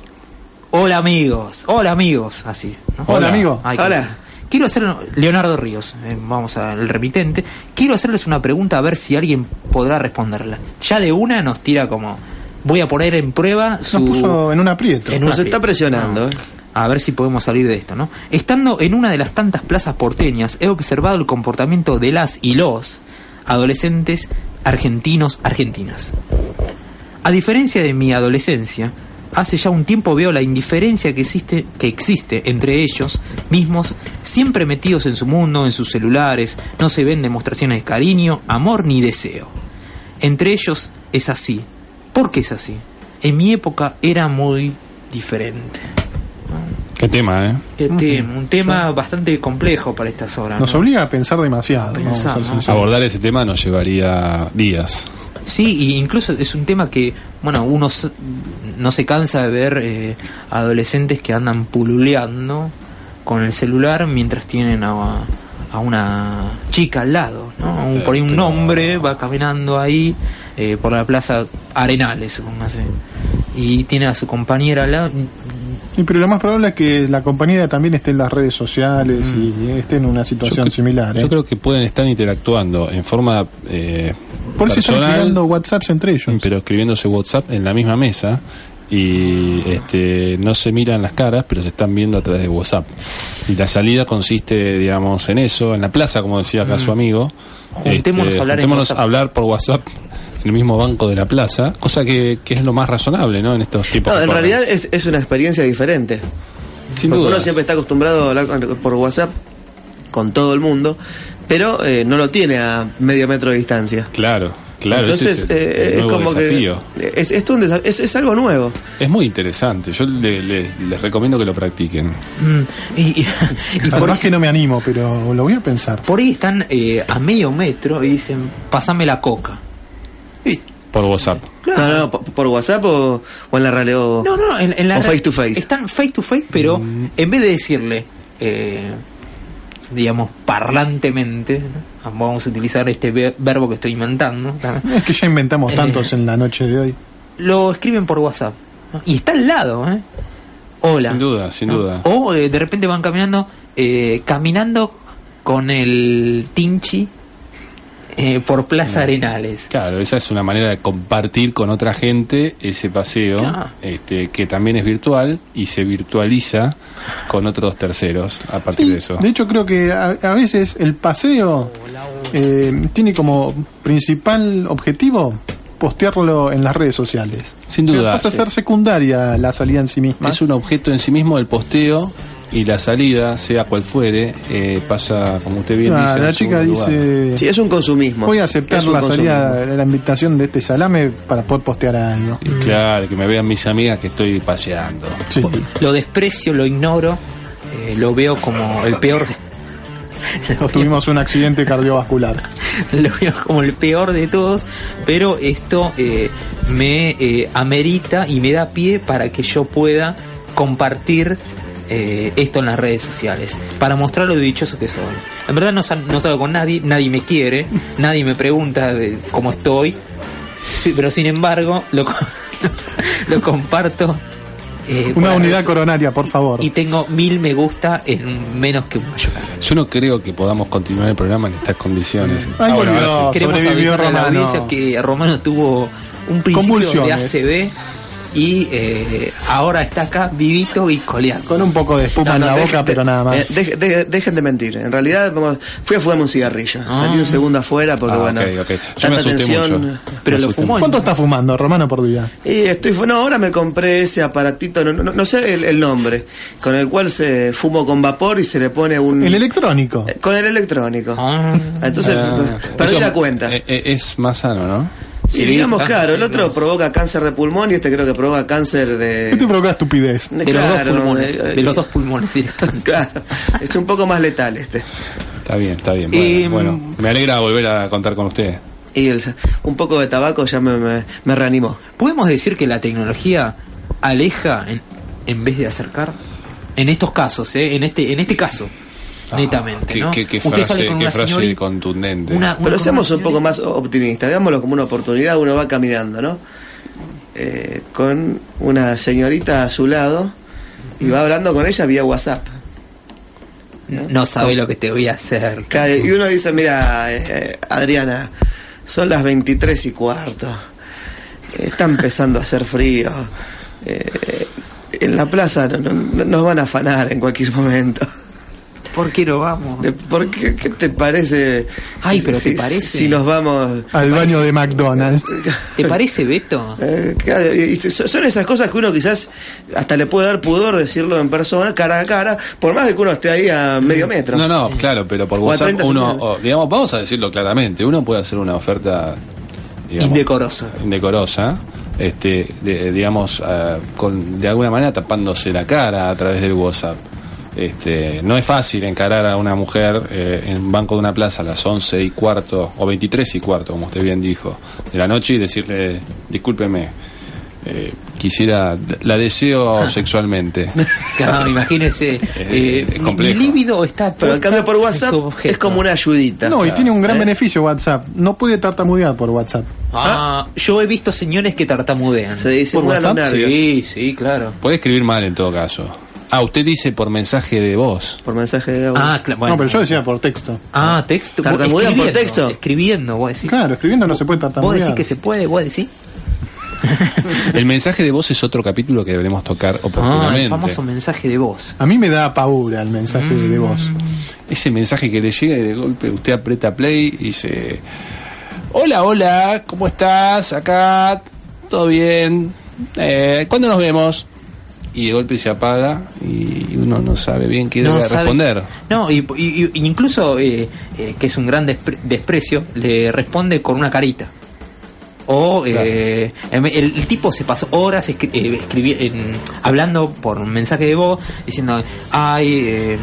hola amigos, hola amigos, así. ¿no? Hola, amigo. Ay, Hola. Quiero hacer Leonardo Ríos, eh, vamos al remitente. Quiero hacerles una pregunta a ver si alguien podrá responderla. Ya de una nos tira como voy a poner en prueba su Nos puso en un aprieto. en un nos está presionando. No. eh. A ver si podemos salir de esto, ¿no? Estando en una de las tantas plazas porteñas, he observado el comportamiento de las y los adolescentes argentinos, argentinas. A diferencia de mi adolescencia, hace ya un tiempo veo la indiferencia que existe, que existe entre ellos mismos, siempre metidos en su mundo, en sus celulares, no se ven demostraciones de cariño, amor ni deseo. Entre ellos es así. ¿Por qué es así? En mi época era muy diferente. Qué tema, ¿eh? Qué tema, un tema bastante complejo para estas horas. Nos ¿no? obliga a pensar demasiado. Abordar ese tema nos llevaría días. Sí, y incluso es un tema que, bueno, uno s- no se cansa de ver eh, adolescentes que andan pululeando con el celular mientras tienen a, a una chica al lado, ¿no? Un- por ahí un hombre va caminando ahí eh, por la plaza Arenales, supóngase, y tiene a su compañera al lado. Y pero lo más probable es que la compañera también esté en las redes sociales y esté en una situación similar. ¿eh? yo creo que pueden estar interactuando en forma eh, Por eso están creando WhatsApps entre ellos. pero escribiéndose WhatsApp en la misma mesa y este no se miran las caras, pero se están viendo a través de WhatsApp. Y la salida consiste, digamos, en eso, en la plaza, como decía acá su amigo. Mm. Juntémonos a hablar en juntémonos a hablar por WhatsApp el mismo banco de la plaza, cosa que, que es lo más razonable, ¿no? En estos tiempos. No, que en corren. realidad es, es una experiencia diferente. sin duda. uno siempre está acostumbrado a hablar por WhatsApp con todo el mundo, pero eh, no lo tiene a medio metro de distancia. Claro, claro. Entonces, es, eh, es como desafío. que. Es, es, todo un desa- es, es algo nuevo. Es muy interesante. Yo le- le- les recomiendo que lo practiquen. Mm, y, y- y por, Además que no me animo, pero lo voy a pensar. por ahí están eh, a medio metro y dicen, pasame la coca. Y- Por WhatsApp. claro. No, no, no, por, por WhatsApp o, o en la realidad. o- No, no, en, en la O face to face. Están face to face, pero Mm. en vez de decirle, eh, digamos, parlantemente, ¿no? vamos a utilizar este ve- verbo que estoy inventando, ¿no? Es que ya inventamos Eh. tantos en la noche de hoy. lo escriben por WhatsApp. ¿no? Y está al lado, ¿eh? Hola. Sin duda, sin ¿no? duda. O eh, de repente van caminando, eh, caminando con el Tinchi eh, por Plaza Arenales. Claro, esa es una manera de compartir con otra gente ese paseo, Claro. este, que también es virtual y se virtualiza con otros terceros a partir Sí, de eso. de hecho creo que a, a veces el paseo eh, tiene como principal objetivo postearlo en las redes sociales. Sin O sea, duda, pasa a ser secundaria la salida en sí misma. Es un objeto en sí mismo el posteo y la salida, sea cual fuere, eh, pasa, como usted bien Ah, dice, la chica dice, Sí, es un consumismo. voy a aceptar la salida, la invitación de este salame para poder postear algo. Y Claro, que me vean mis amigas que estoy paseando. Sí. Lo desprecio, lo ignoro, eh, lo veo como el peor. lo, veo, Tuvimos un accidente cardiovascular. lo veo como el peor de todos, pero esto eh, me eh, amerita y me da pie para que yo pueda compartir eh, esto en las redes sociales, para mostrar lo dichoso que soy. En verdad no, sal- no salgo con nadie, nadie me quiere, nadie me pregunta de cómo estoy, Sí, pero sin embargo lo, co- lo comparto. eh, Una unidad redes- coronaria, por favor. y tengo mil me gusta en menos que un mayor. Yo no creo que podamos continuar el programa en estas condiciones. Ay, Ahora, sí. Queremos sobrevivió avisar a la audiencia que Romano tuvo un principio de Convulsiones. Y eh, ahora está acá vivito y coleando. Con un poco de espuma No, en no, la deje- boca, de- pero nada más. eh, deje- deje- dejen de mentir. En realidad, vamos, fui a fumarme un cigarrillo. Salí un segundo afuera porque, Ah, bueno, ok, ok. Yo me asusté tensión. mucho. Pero Me lo fumó en- ¿Cuánto está fumando, Romano, por día? Y estoy, no, ahora me compré ese aparatito, no, no, no sé el, el nombre, con el cual se fumo con vapor y se le pone un... El electrónico. eh, con el electrónico. Ah, Entonces, Ah, perdí eso, la cuenta. eh, eh, es más sano, ¿no? Sí, Sí, digamos, ah, claro, sí, el otro provoca cáncer de pulmón y este creo que provoca cáncer de... ¿Qué te provoca estupidez? de los dos pulmones, de los dos pulmones directamente. Claro, es un poco más letal este. Está bien, está bien. Bueno, Em, bueno, me alegra volver a contar con usted. Y el- un poco de tabaco ya me, me, me reanimó. ¿Podemos decir que la tecnología aleja en, en vez de acercar? En estos casos, ¿eh? en este en este caso, netamente. Ah, Qué, ¿no? qué- qué Usted frase, sale con qué una frase señorita- contundente. una- una- Pero seamos un poco más optimistas, veámoslo como una oportunidad, uno va caminando, ¿no? Eh, con una señorita a su lado y va hablando con ella vía WhatsApp. No sabe lo que te voy a hacer. Y uno dice, mira, eh, Adriana, son las 23 y cuarto, Eh, está empezando a hacer frío, Eh, en la plaza no- no- no- nos van a afanar en cualquier momento. ¿Por qué no vamos? De- ¿Por qué, qué te parece? Ay, si- pero ¿te si- parece? Si nos vamos. Al baño de McDonald's. ¿Te parece, Beto? eh, claro, y- son esas cosas que uno quizás hasta le puede dar pudor decirlo en persona, cara a cara, por más de que uno esté ahí a medio metro. No, no, claro, pero por WhatsApp 30 uno, digamos, vamos a decirlo claramente, uno puede hacer una oferta digamos, Indecorosa. indecorosa, este, de- digamos, ah, con, de alguna manera tapándose la cara a través del WhatsApp. Este, no es fácil encarar a una mujer eh, en un banco de una plaza a las 11 y cuarto, o 23 y cuarto, como usted bien dijo, de la noche y decirle, discúlpeme, eh, quisiera, la deseo sexualmente. Claro, imagínese. Eh, mi- complejo. mi líbido está Pero en cambio por WhatsApp es como una ayudita. No, y tiene un gran ¿Eh? beneficio WhatsApp. No puede tartamudear por WhatsApp. Ah, yo he visto señores que tartamudean. Se disimulan los WhatsApp? Sí, sí, claro. Puede escribir mal en todo caso. Ah, usted dice por mensaje de voz. Por mensaje de audio. Ah, claro. Bueno. No, pero yo decía por texto. Ah, texto. vos- ¿Tartamudean por escribiendo, texto? Escribiendo, vos decís. Claro, escribiendo no se puede Vos tartamudear. decís que se puede, vos decís. El mensaje de voz es otro capítulo que deberemos tocar Ah, oportunamente. el famoso mensaje de voz. A mí me da paura el mensaje de voz. Ese mensaje que le llega y de golpe usted aprieta play y dice: Hola, hola, ¿cómo estás? Acá, ¿todo bien? Eh, ¿Cuándo nos vemos? Y de golpe se apaga y uno no sabe bien qué debe sabe- responder. No, y, y- y incluso, eh, eh, que es un gran despre- desprecio, le responde con una carita. O eh, el, el tipo se pasó horas escri- eh, hablando por mensaje de voz, diciendo, ay,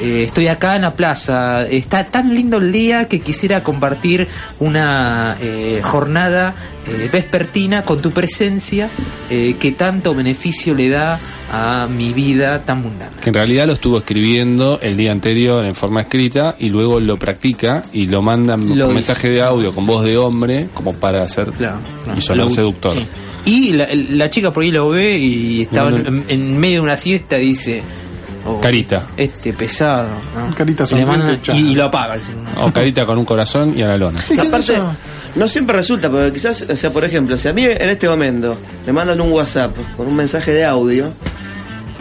eh, estoy acá en la plaza, está tan lindo el día que quisiera compartir una eh, jornada eh, vespertina con tu presencia que tanto beneficio le da a mi vida tan mundana. Que en realidad lo estuvo escribiendo el día anterior en forma escrita y luego lo practica y lo manda Lo con mensaje de audio con voz de hombre como para hacer Claro, y sonar seductor. sí. Y la, la chica por ahí lo ve y estaba. En, en medio de una siesta y dice... oh, Carita. Este pesado. ¿no? Carita Y le manda- sonriente, chao. y, y lo apaga el celular. O carita con un corazón y a la lona. Sí, Aparte, no siempre resulta, porque quizás, o sea, por ejemplo, si a mí en este momento me mandan un WhatsApp con un mensaje de audio,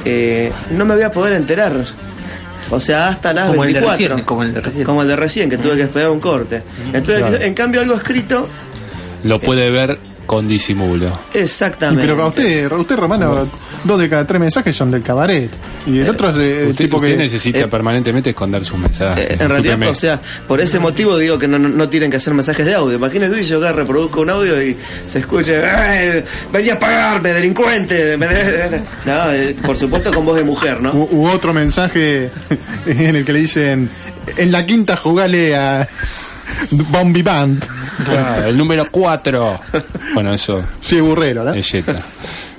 eh, no me voy a poder enterar. O sea, hasta las Como el de 24. recién, como el de recién. Como el de recién, que tuve que esperar un corte. Entonces, Claro. en cambio, algo escrito, Lo puede ver con disimulo. Y exactamente. pero a usted, usted Romano, dos de cada tres mensajes son del cabaret. Y el otro es de Usted, tipo usted que. necesita eh, permanentemente esconder sus mensajes. Eh, en realidad, o sea, por ese motivo digo que no, no, no tienen que hacer mensajes de audio. Imagínese si yo acá reproduzco un audio y se escucha, "Ay, venía a pagarme, delincuente. me de-". No, eh, por supuesto con voz de mujer, ¿no? U, u otro mensaje en el que le dicen: En la quinta jugale a. Bombi Band. Claro, el número 4. Bueno, eso Sí, burrero, ¿no? Jetta.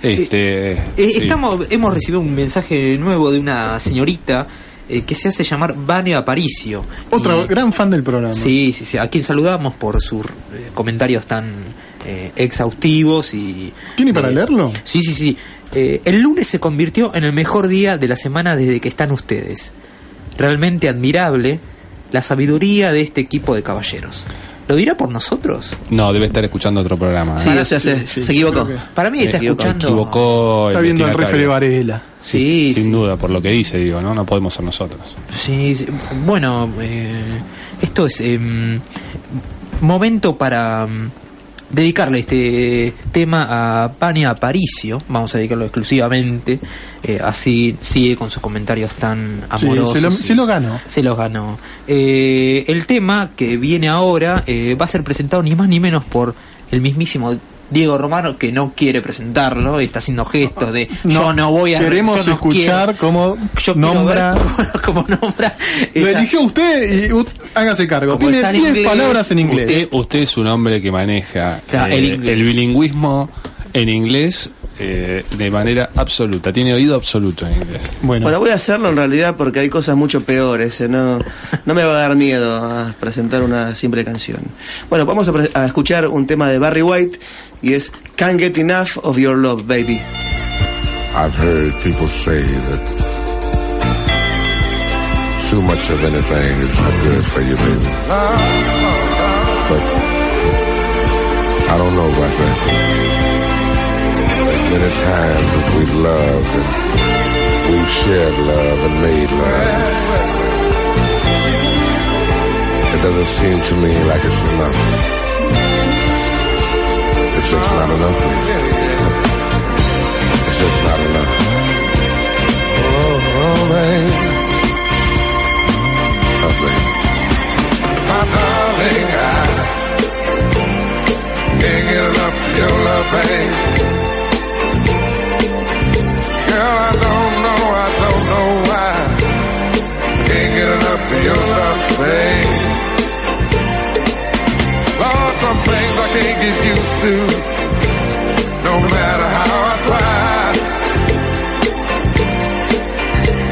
Este, Eh, sí. estamos, hemos recibido un mensaje nuevo de una señorita eh, que se hace llamar Vania Aparicio. Otro Y- gran fan del programa. Sí, sí, sí. A quien saludamos por sus eh, comentarios tan eh, exhaustivos y. ¿Tiene para eh, leerlo? Sí, sí, sí. Eh, el lunes se convirtió en el mejor día de la semana desde que están ustedes. Realmente admirable la sabiduría de este equipo de caballeros. ¿Lo dirá por nosotros? No, debe estar escuchando otro programa. Sí, ¿eh? o sea, se, sí, sí, se equivocó. Para mí está Me equivoco, escuchando. Equivocó. Está el viendo destinatario. referee Varela. Sí, Sin sí. duda, por lo que dice, digo, ¿no? No podemos ser nosotros. Sí, sí. bueno, eh, esto es em, momento para em, dedicarle este tema a Pania Aparicio. Vamos a dedicarlo exclusivamente. eh, así sigue con sus comentarios tan Sí, amorosos. se, lo, se lo ganó. se los ganó. Eh, el tema que viene ahora eh, va a ser presentado ni más ni menos por el mismísimo Diego Romano, que no quiere presentarlo y está haciendo gestos de yo no voy a Queremos no escuchar quiero- cómo nombra. cómo nombra Lo esa- eligió usted y ut- hágase cargo. Como Tiene en 10 inglés, palabras en inglés. Usted, usted es un hombre que maneja Claro, eh, el bilingüismo en inglés eh, de manera absoluta. Tiene oído absoluto en inglés. Bueno, Bueno, voy a hacerlo en realidad porque hay cosas mucho peores. eh, No, no me va a dar miedo a presentar una simple canción. Bueno, vamos a, a escuchar un tema de Barry White y es Can't Get Enough of Your Love, Baby. I've heard people say that too much of anything is not good for you, baby. But I don't know about that. As many times as we've loved and we've shared love and made love, It doesn't seem to me like it's enough. It's just not enough. It's just not enough. Oh, oh baby. Oh, baby. My darling, I can't get enough of your love, babe. Girl, I don't know, I don't know why. Can't get enough of your love, babe. Lord, some things I can't get used to.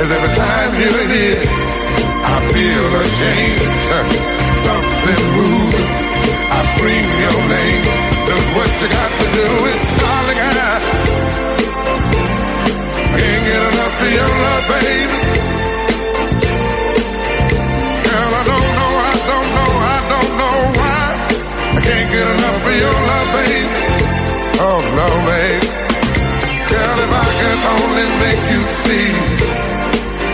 is every time you're here, I feel a change. Something moving. I scream your name. Look what you got to do it, darling. I can't get enough of your love, baby. Girl, I don't know, I don't know, I don't know why. I can't get enough of your love, baby. Oh no, babe. Girl, if I could only make you see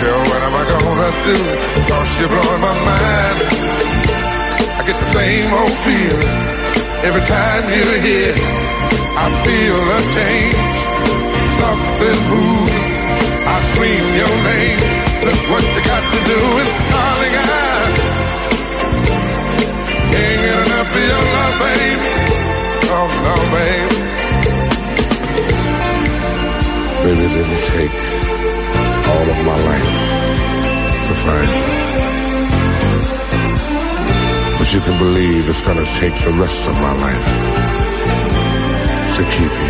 Girl, what am I gonna do? Cause you're blowing my mind. I get the same old feeling every time you're here. I feel a change, something moving. I scream your name. Look what you got to do, and darling, I can't get enough of your love, babe. Oh no, babe. Baby, didn't take all of my life to find you. But you can believe it's gonna take the rest of my life to keep you.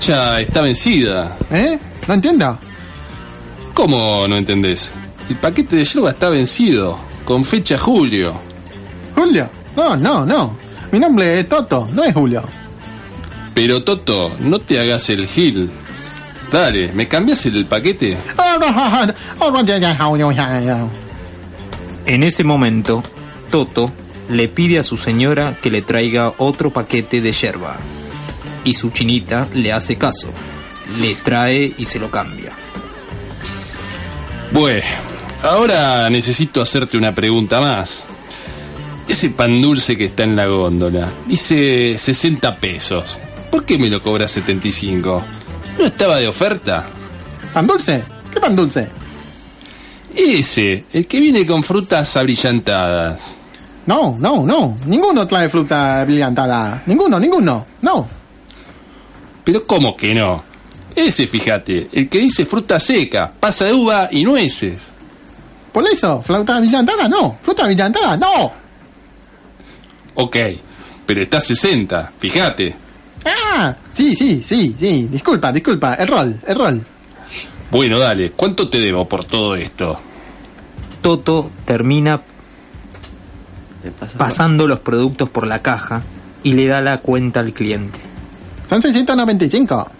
Fecha está vencida. ¿Eh? ¿No entiendo? ¿Cómo no entendés? El paquete de yerba está vencido, con fecha julio. ¿Julio? No, no, no. Mi nombre es Toto, no es Julio. Pero Toto, no te hagas el gil. Dale, ¿me cambias el paquete? En ese momento, Toto le pide a su señora que le traiga otro paquete de yerba. Y su chinita le hace caso. Le trae y se lo cambia. Bueno, ahora necesito hacerte una pregunta más. Ese pan dulce que está en la góndola dice 60 pesos. ¿Por qué me lo cobras 75? ¿No estaba de oferta? ¿Pan dulce? ¿Qué pan dulce? Ese, el que viene con frutas abrillantadas. No, no, no. Ninguno trae fruta brillantada. Ninguno, ninguno. No. Pero ¿cómo que no? Ese, fíjate, el que dice fruta seca, pasa de uva y nueces. Por eso, fruta brillantada no. Fruta brillantada no. Ok, pero está 60, fíjate. Ah, sí, sí, sí, sí. Disculpa, disculpa. Error, error. Bueno, dale, ¿cuánto te debo por todo esto? Toto termina Te pasa- pasando los productos por la caja y le da la cuenta al cliente. Son 695.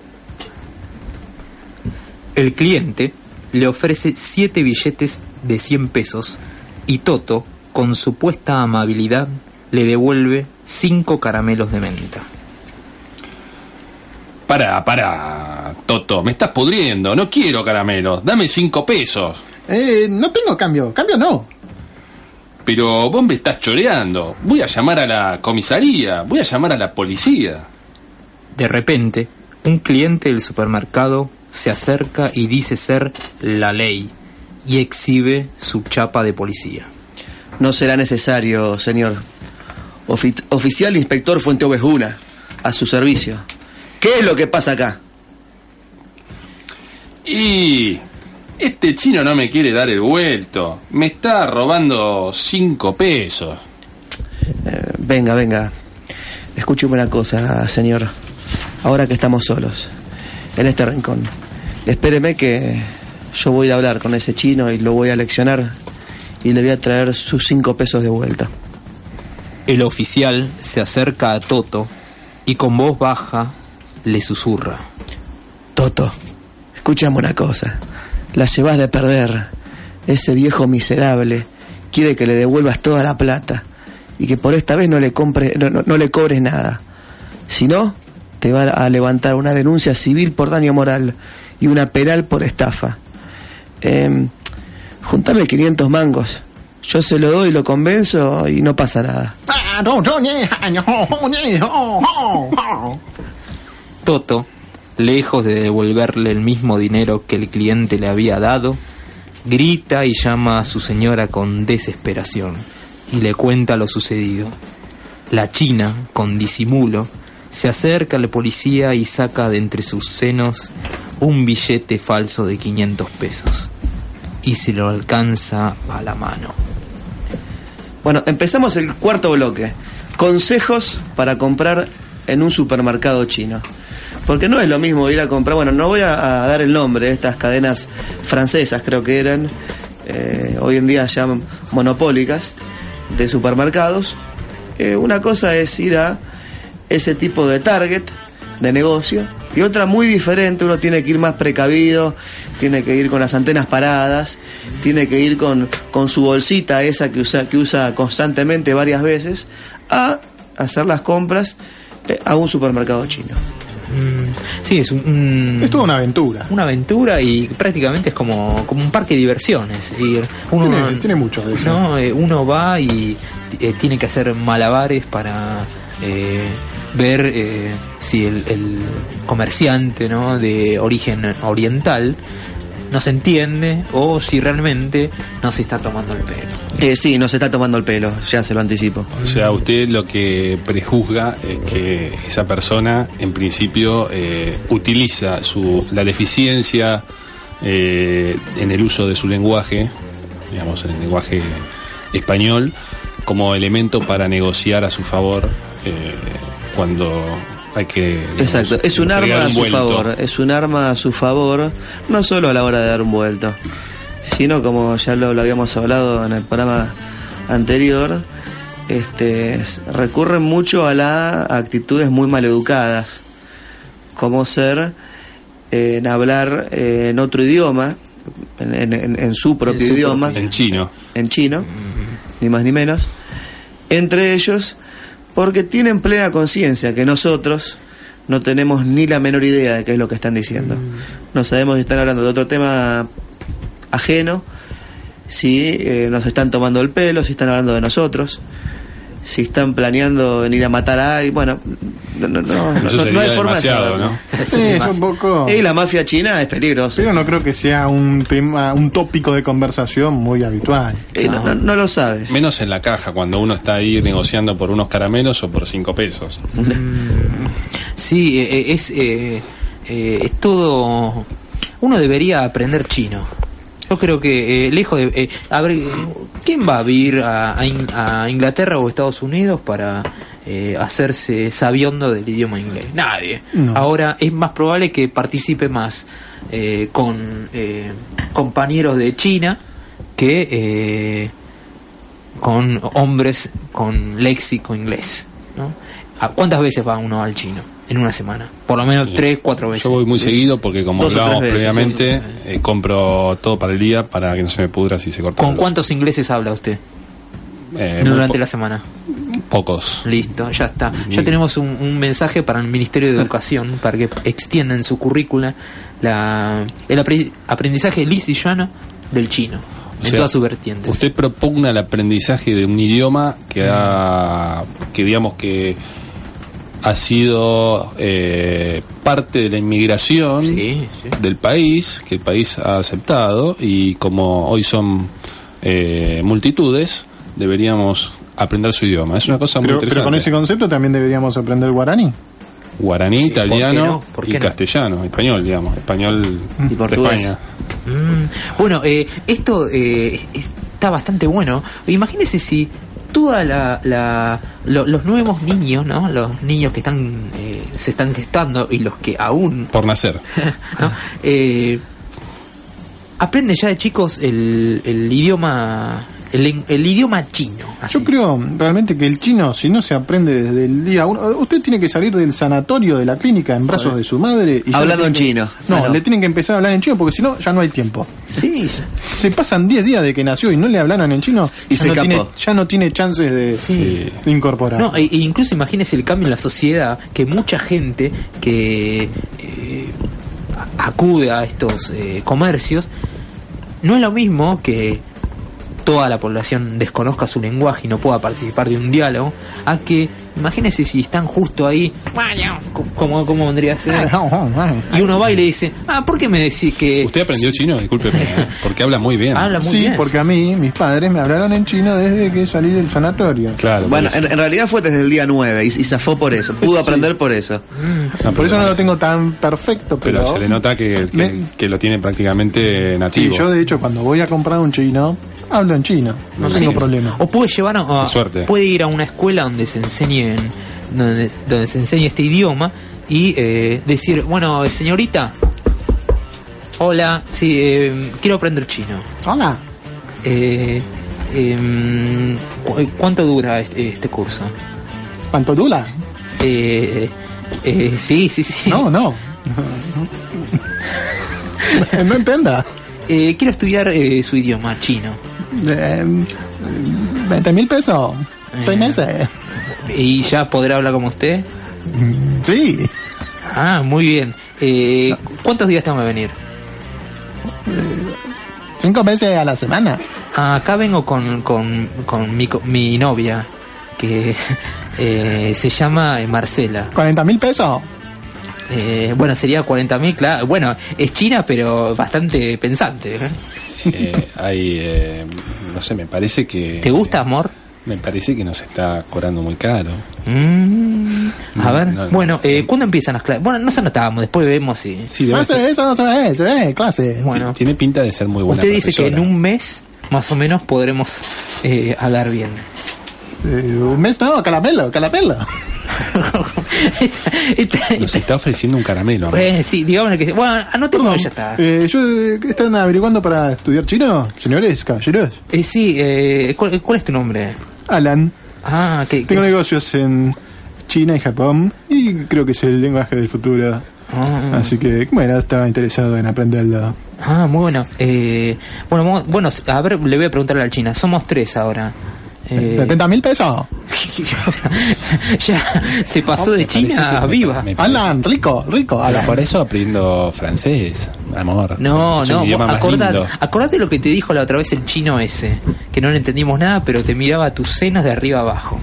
El cliente le ofrece siete billetes de 100 pesos y Toto, con supuesta amabilidad, le devuelve cinco caramelos de menta. Para, para, Toto, me estás pudriendo, no quiero caramelos, dame cinco pesos. Eh, no tengo cambio. Cambio no. Pero vos me estás choreando, voy a llamar a la comisaría, voy a llamar a la policía. De repente, un cliente del supermercado se acerca y dice ser la ley y exhibe su chapa de policía. No será necesario, señor. Ofi- oficial Inspector Fuente Ovejuna, a su servicio. ¿Qué es lo que pasa acá? Y este chino no me quiere dar el vuelto, me está robando cinco pesos. Eh, venga, venga. Escúcheme una cosa, señor. Ahora que estamos solos, en este rincón, espéreme que yo voy a hablar con ese chino y lo voy a leccionar y le voy a traer sus cinco pesos de vuelta. El oficial se acerca a Toto y con voz baja le susurra. Toto, escúchame una cosa. La llevas de perder. Ese viejo miserable quiere que le devuelvas toda la plata y que por esta vez no le compre, no, no- no le cobres nada. Si no, te va a levantar una denuncia civil por daño moral y una penal por estafa. Eh, juntame 500 mangos. Yo se lo doy, lo convenzo y no pasa nada. Ah. Toto, lejos de devolverle el mismo dinero que el cliente le había dado, grita y llama a su señora con desesperación y le cuenta lo sucedido. La china, con disimulo, se acerca la policía y saca de entre sus senos un billete falso de 500 pesos y se lo alcanza a la mano. Bueno, empezamos el cuarto bloque. Consejos para comprar en un supermercado chino. Porque no es lo mismo ir a comprar, bueno, no voy a, a dar el nombre de estas cadenas francesas, creo que eran, eh, hoy en día ya monopólicas, de supermercados. Eh, una cosa es ir a ese tipo de target de negocio y otra muy diferente, uno tiene que ir más precavido, tiene que ir con las antenas paradas, tiene que ir con, con su bolsita esa que usa, que usa constantemente varias veces a hacer las compras eh, a un supermercado chino. Mm, sí, es un, un- Es toda una aventura. una aventura y prácticamente es como, como un parque de diversiones. Ir, uno, Tiene- tiene mucho de eso. ¿no? Eh, uno va y eh, tiene que hacer malabares para eh, ver eh, si el, el comerciante ¿no? de origen oriental no se entiende o si realmente no se está tomando el pelo. Eh, sí, nos está tomando el pelo, ya se lo anticipo. O sea, usted lo que prejuzga es que esa persona, en principio, eh, utiliza su, la deficiencia eh, en el uso de su lenguaje, digamos, en el lenguaje español, como elemento para negociar a su favor eh, cuando hay que. digamos, Exacto, es un arma a su vuelto. favor, es un arma a su favor, no solo a la hora de dar un vuelto, sino como ya lo, lo habíamos hablado en el programa anterior, este, recurren mucho a las actitudes muy maleducadas, como ser eh, en hablar eh, en otro idioma, en, en- en- en su propio su idioma, En chino. en chino, ni más ni menos, entre ellos, porque tienen plena conciencia que nosotros no tenemos ni la menor idea de qué es lo que están diciendo. No sabemos si están hablando de otro tema ajeno, si eh, nos están tomando el pelo, si están hablando de nosotros, si están planeando venir a matar a alguien. Bueno, no, no, no, no, hay forma de demasiado, saberlo. ¿no? Sí, es un poco. Y la mafia china es peligrosa. Pero no creo que sea un tema, un tópico de conversación muy habitual. Eh, no, no- no lo sabes. Menos en la caja, cuando uno está ahí negociando por unos caramelos o por cinco pesos. Sí, eh, eh, es, eh, eh, es todo... Uno debería aprender chino. Yo creo que eh, lejos de... eh, a ver, ¿quién va a vivir a, a In- a Inglaterra o Estados Unidos para eh, hacerse sabiondo del idioma inglés? Nadie. No. Ahora es más probable que participe más eh, con eh, compañeros de China que eh, con hombres con léxico inglés. ¿no? ¿A ¿Cuántas veces va uno al chino en una semana? Por lo menos tres, cuatro veces. Yo voy muy seguido porque como Dos hablábamos veces, previamente, eh, compro todo para el día para que no se me pudra si se corta. ¿Con luz. cuántos ingleses habla usted Eh, durante la semana? Pocos. Listo, ya está. Ya tenemos un, un mensaje para el Ministerio de Educación para que extienda en su currícula la, el apre- aprendizaje lis y llano del chino, O en sea, todas sus vertientes. Usted propugna el aprendizaje de un idioma que ha, que digamos que ha sido eh, parte de la inmigración Sí, sí. del país, que el país ha aceptado y como hoy son eh, multitudes, deberíamos aprender su idioma. Es una cosa muy Pero, pero interesante. con ese concepto también deberíamos aprender guaraní. Guaraní, Sí, ¿por qué italiano no? ¿Por y no? castellano, español, digamos, español Y de portugués. España. Mm, Bueno, eh, esto eh, está bastante bueno. Imagínese si toda la, la- lo- los nuevos niños, ¿no? Los niños que están eh, se están gestando y los que aún Por nacer. ¿no? Eh, aprenden ya de chicos el, el idioma el, el idioma chino. así. Yo creo realmente que el chino, si no se aprende desde el día uno, usted tiene que salir del sanatorio de la clínica en brazos de su madre. Y Hablando en chino. No, no. le tienen que empezar a hablar en chino porque si no, ya no hay tiempo. Sí, Se pasan 10 días de que nació y no le hablaron en chino Y ya, se no tiene, escapó. ya no tiene chances de, Sí. incorporar. No, e, e incluso imagínese el cambio en la sociedad, que mucha gente que eh, acude a estos eh, comercios, no es lo mismo que toda la población desconozca su lenguaje y no pueda participar de un diálogo, a que imagínese si están justo ahí, como, como vendría a ser, y uno va y le dice, ah, ¿por qué me decís que... ¿Usted aprendió chino? Discúlpeme, porque habla muy bien. Habla muy sí, bien. porque a mí, mis padres me hablaron en chino desde que salí del sanatorio. Claro. Bueno, en, realidad fue desde el día 9 y, y zafó por eso. Pudo aprender por eso. No, Por eso no lo tengo tan perfecto, pero, Pero se le nota que, que, Me- que lo tiene prácticamente Sí, nativo. yo de hecho cuando voy a comprar un chino, hablo en chino, no Sí. tengo problema. O puede llevar a, a- Qué suerte. puede ir a una escuela donde se enseñen donde, donde se enseñe este idioma y eh, decir, bueno, señorita, hola, sí, eh, quiero aprender chino. Hola. Eh, em, cu- ¿Cuánto dura este, este curso? ¿Cuánto dura? Eh, eh, sí, sí, sí. No, no. no entienda. Eh, quiero estudiar eh, su idioma chino. Eh, 20 mil pesos. Seis Eh. meses. ¿Y ya podrá hablar como usted? Sí. Ah, muy bien. Eh, ¿Cuántos días tengo que venir? Cinco veces a la semana. Acá vengo con, con, con mi, mi novia, que eh, se llama eh, Marcela. 40 mil pesos. Eh, bueno, sería 40 mil, claro. Bueno, es china, pero bastante pensante. ¿eh? Eh, hay, eh, no sé, me parece que... ¿Te gusta, amor? Me parece que nos está cobrando muy caro. Mm, a No, ver, no, no. bueno, eh, ¿cuándo empiezan las clases? Bueno, no se notábamos, después vemos si... Sí, debe No ser- sé, eso no se ve, se ve, clase. Bueno, tiene pinta de ser muy buena usted dice que en un mes, más o menos, podremos eh, hablar bien. Eh, un mes no, caramelo, caramelo. Nos está ofreciendo un caramelo. Eh, sí, digamos que... Bueno, anotemos Perdón, ya está. eh, yo, eh, ¿están averiguando para estudiar chino? Señores, caballeros. Eh, sí, eh, ¿cuál, cuál es tu nombre? Alan, Ah, que... tengo negocios en China y Japón y creo que es el lenguaje del futuro. Ah, Así que, bueno, estaba interesado en aprenderlo. ah, muy bueno. Eh, bueno, mo- bueno, a ver, le voy a preguntarle al China. Somos tres ahora. Eh, 70 mil pesos. ya se pasó de China viva. Alan, rico, rico. Alan. por eso aprendo francés, amor. No, Es no, vos acordate, acordate lo que te dijo la otra vez el chino ese, que no le entendimos nada, pero te miraba tus senos de arriba abajo.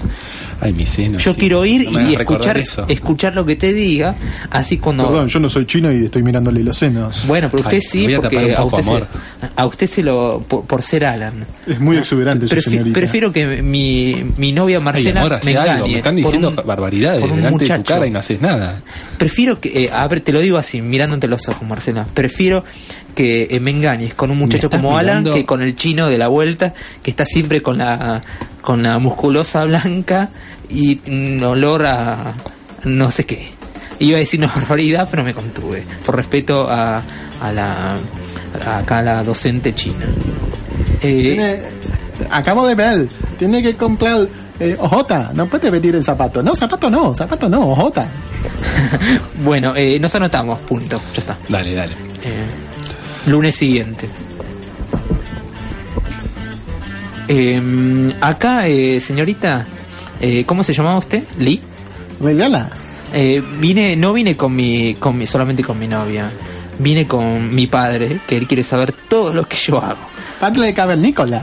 Ay, mi seno. Yo sí. quiero ir No y escuchar, eso. escuchar lo que te diga, así cuando... Perdón, yo no soy chino y estoy mirándole los senos. Bueno, pero usted Ay, sí, a porque a usted, amor. se, a usted se lo... por, por ser Alan. Es muy exuberante su Prefi- señorita. prefiero que mi, mi novia Ay, Marcela amor, me engañe. algo. Me están diciendo un- barbaridades por un delante de tu muchacho. cara y no haces nada. Prefiero que, eh, a ver, te lo digo así, mirándote los ojos, Marcela. Prefiero que eh, me engañes con un muchacho como Alan mirando? que con el chino de la vuelta, que está siempre con la, con la musculosa blanca y un olor a no sé qué. Iba a decir una barbaridad, pero me contuve. Por respeto a, a la a acá la docente china. Eh, Tiene- acabo de ver, tiene que comprar eh, ojota. No puede pedir el zapato. No, zapato no, zapato no, ojota. bueno, eh, nos anotamos, punto. Ya está. Dale, dale. Eh, lunes siguiente. Eh, acá, eh, señorita, eh, ¿cómo se llamaba usted? Lee. Regala. Eh, vine, no vine con mi, con mi, solamente con mi novia. Vine con mi padre, que él quiere saber todo lo que yo hago. Padre de cavernícola.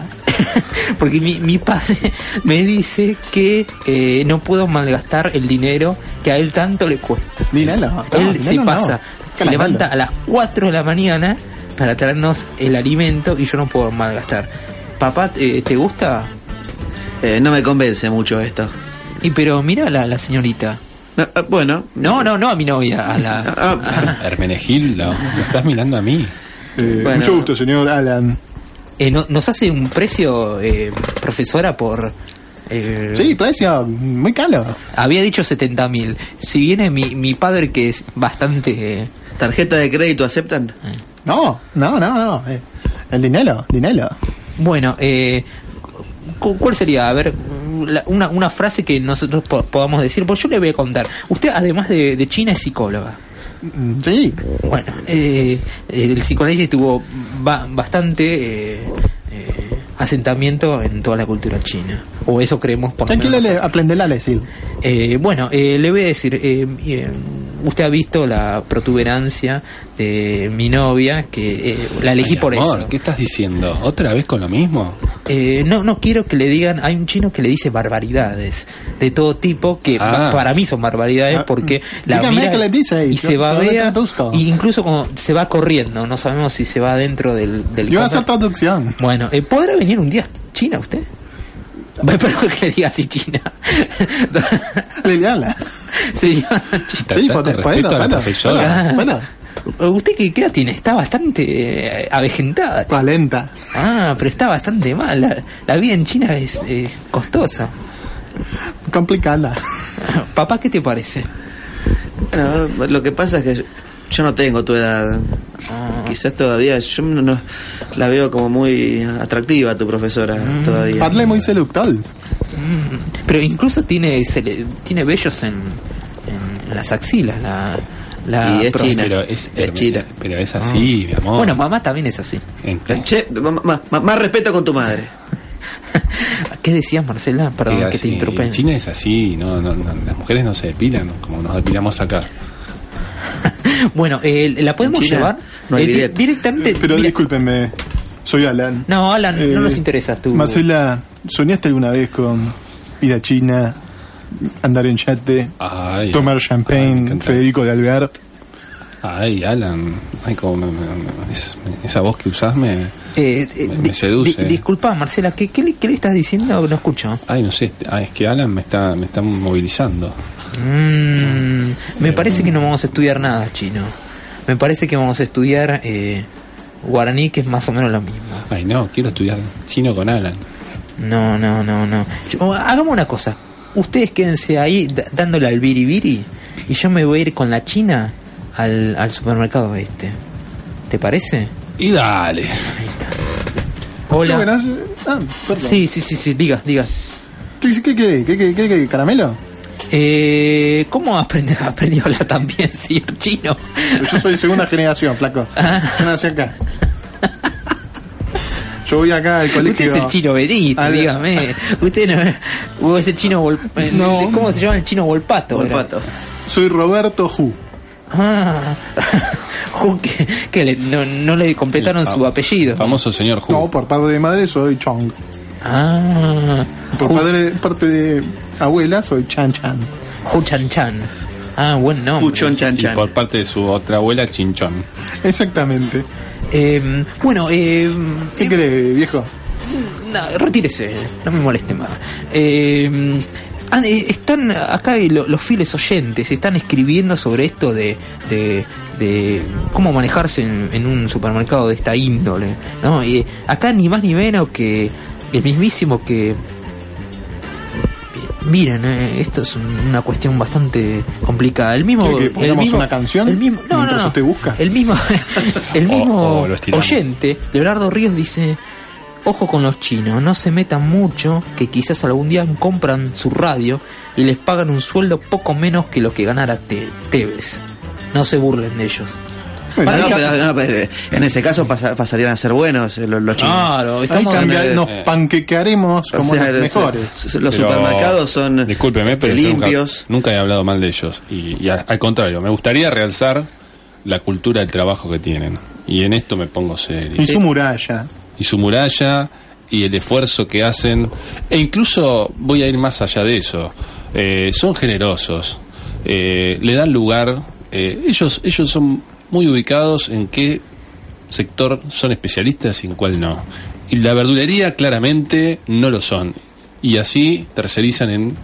Porque mi, mi padre me dice que eh, no puedo malgastar el dinero que a él tanto le cuesta. Dinero. no, él dinero se no. pasa, se levanta a las 4 de la mañana para traernos el alimento y yo no puedo malgastar. Papá, eh, ¿te gusta? Eh, no me convence mucho esto. Y pero mira a la, la señorita. No, eh, bueno. No, no, no a mi novia, a la... Ah, ah, Hermenegildo, lo estás mirando a mí. Eh, Bueno. Mucho gusto, señor Alan. Eh, no- ¿Nos hace un precio, eh, profesora, por... eh, Sí, precio muy caro. Había dicho 70 mil. Si viene mi, mi padre, que es bastante... eh, ¿Tarjeta de crédito aceptan? No, no, no, no. eh, el dinero, dinero. Bueno, eh, cu- ¿cuál sería? A ver, la- una, una frase que nosotros po- podamos decir. Pues yo le voy a contar. Usted, además de, de China, es psicóloga. Mm, Sí, Bueno, eh, el psicoanálisis tuvo ba- bastante eh, eh, asentamiento en toda la cultura china. O eso creemos por le, aprender a decir. Eh, bueno, eh, le voy a decir, eh, eh, usted ha visto la protuberancia de mi novia, que eh, la elegí Ay, por amor, eso. ¿Qué estás diciendo? ¿Otra vez con lo mismo? Eh, no, no quiero que le digan, hay un chino que le dice barbaridades de todo tipo, que Ah. pa- para mí son barbaridades Ah, porque la dígame mira qué le dice y y yo- se va y incluso como se va corriendo, no sabemos si se va dentro del, del Yo voy a hacer traducción. Bueno, eh, ¿podrá venir un día China usted? Perdón que le diga así China. Liliana. Sí, China. Sí, por respeto a la profesora. puedo. ¿Usted qué, qué edad tiene? Está bastante eh, avejentada. Valenta. Ah, pero está bastante mal. La, la vida en China es eh, costosa. Complicada. Papá, ¿qué te parece? Bueno, lo que pasa es que yo, no tengo tu edad. Quizás todavía, yo no, no- la veo como muy atractiva tu profesora todavía. Padre muy seductor. Mm, Pero incluso tiene se le- tiene vellos en, en las axilas. La, la Y es profe. china. Pero es, Es china. Pero es así, mi amor. Bueno, mamá también es así. ¿En qué? Che, ma- ma- ma- más respeto con tu madre. ¿Qué decías, Marcela? Perdón Que que te así, interrumpa. en China es así, no, no, no, las mujeres no se depilan como nos depilamos acá. Bueno, eh, ¿la podemos llevar? no hay Eh, directamente. Pero mira- discúlpenme, soy Alan. no, Alan, Eh, no nos interesa tú. Marcela, ¿soñaste alguna vez con ir a China, andar en yate, Ay, tomar champagne. Federico de Alvear? Ay, Alan, ay, como me- me- me- es- esa voz que usás me... Eh, eh, Me- seduce. di- disculpa, Marcela, ¿qué, qué, le, qué le estás diciendo? No escucho. Ay, no sé, ah, es que Alan me está, me está movilizando. Mm, me parece que no vamos a estudiar nada chino. Me parece que vamos a estudiar eh, guaraní, que es más o menos lo mismo. Ay, no, quiero estudiar chino con Alan. No, no, no, no. Yo- hagamos una cosa. Ustedes quédense ahí dándole al biribiri y yo me voy a ir con la china al, al supermercado este. ¿Te parece? Y dale. Hola. Ah, perdón. Sí, sí, sí, sí, diga, diga. ¿Qué, qué, qué, qué, qué, qué, qué, caramelo? Eh, ¿Cómo aprende- aprendió a hablar tan bien, señor chino? Yo soy segunda generación, flaco. Ah. Yo nací acá. Yo voy acá al colegio. Usted es el chino Benito, al- dígame. Usted no. o es el chino Vol- No. ¿Cómo se llama el chino Volpato? O el era? pato. Soy Roberto Hu. Ah, que, que le- no, no le completaron El su apellido. Famoso señor Hu. No, por parte de madre soy Chong. Ah, Por padre, parte de abuela soy Chan Chan. Ju Chan Chan. Ah, buen nombre. Puchón chan Y chan. por parte de su otra abuela, Chinchón. Exactamente. Eh, bueno, eh, ¿Qué crees, viejo? No, retírese, no me moleste más. Eh, han- eh, están acá lo- los fieles oyentes están escribiendo sobre esto de, de, de cómo manejarse en, en un supermercado de esta índole. ¿no? Y acá ni más ni menos que el mismísimo que... Miren, eh, esto es un- una cuestión bastante complicada. El mismo, ¿Quiere que el mismo- una canción el mismo, no, no, no. usted busca? El mismo, el O- mismo o lo estiramos. oyente, Leonardo Ríos dice, ojo con los chinos, no se metan mucho, que quizás algún día compran su radio y les pagan un sueldo poco menos que lo que ganara Te- Tevez. No se burlen de ellos. Bueno, No, pero, no, pero en ese caso pasa- pasarían a ser buenos eh, los, los chinos. Claro, estamos cambia- eh, nos eh. panquequearemos O como sea, los mejores. los Pero, supermercados son Discúlpeme, pero yo nunca- limpios. Nunca, he hablado mal de ellos. Y, y al contrario, me gustaría realzar la cultura del trabajo que tienen. Y en esto me pongo serio. Y su muralla. Y su muralla y el esfuerzo que hacen. E incluso voy a ir más allá de eso. Eh, son generosos eh, le dan lugar eh, ellos ellos son muy ubicados en qué sector son especialistas y en cuál no. Y la verdulería claramente no lo son. Y así tercerizan en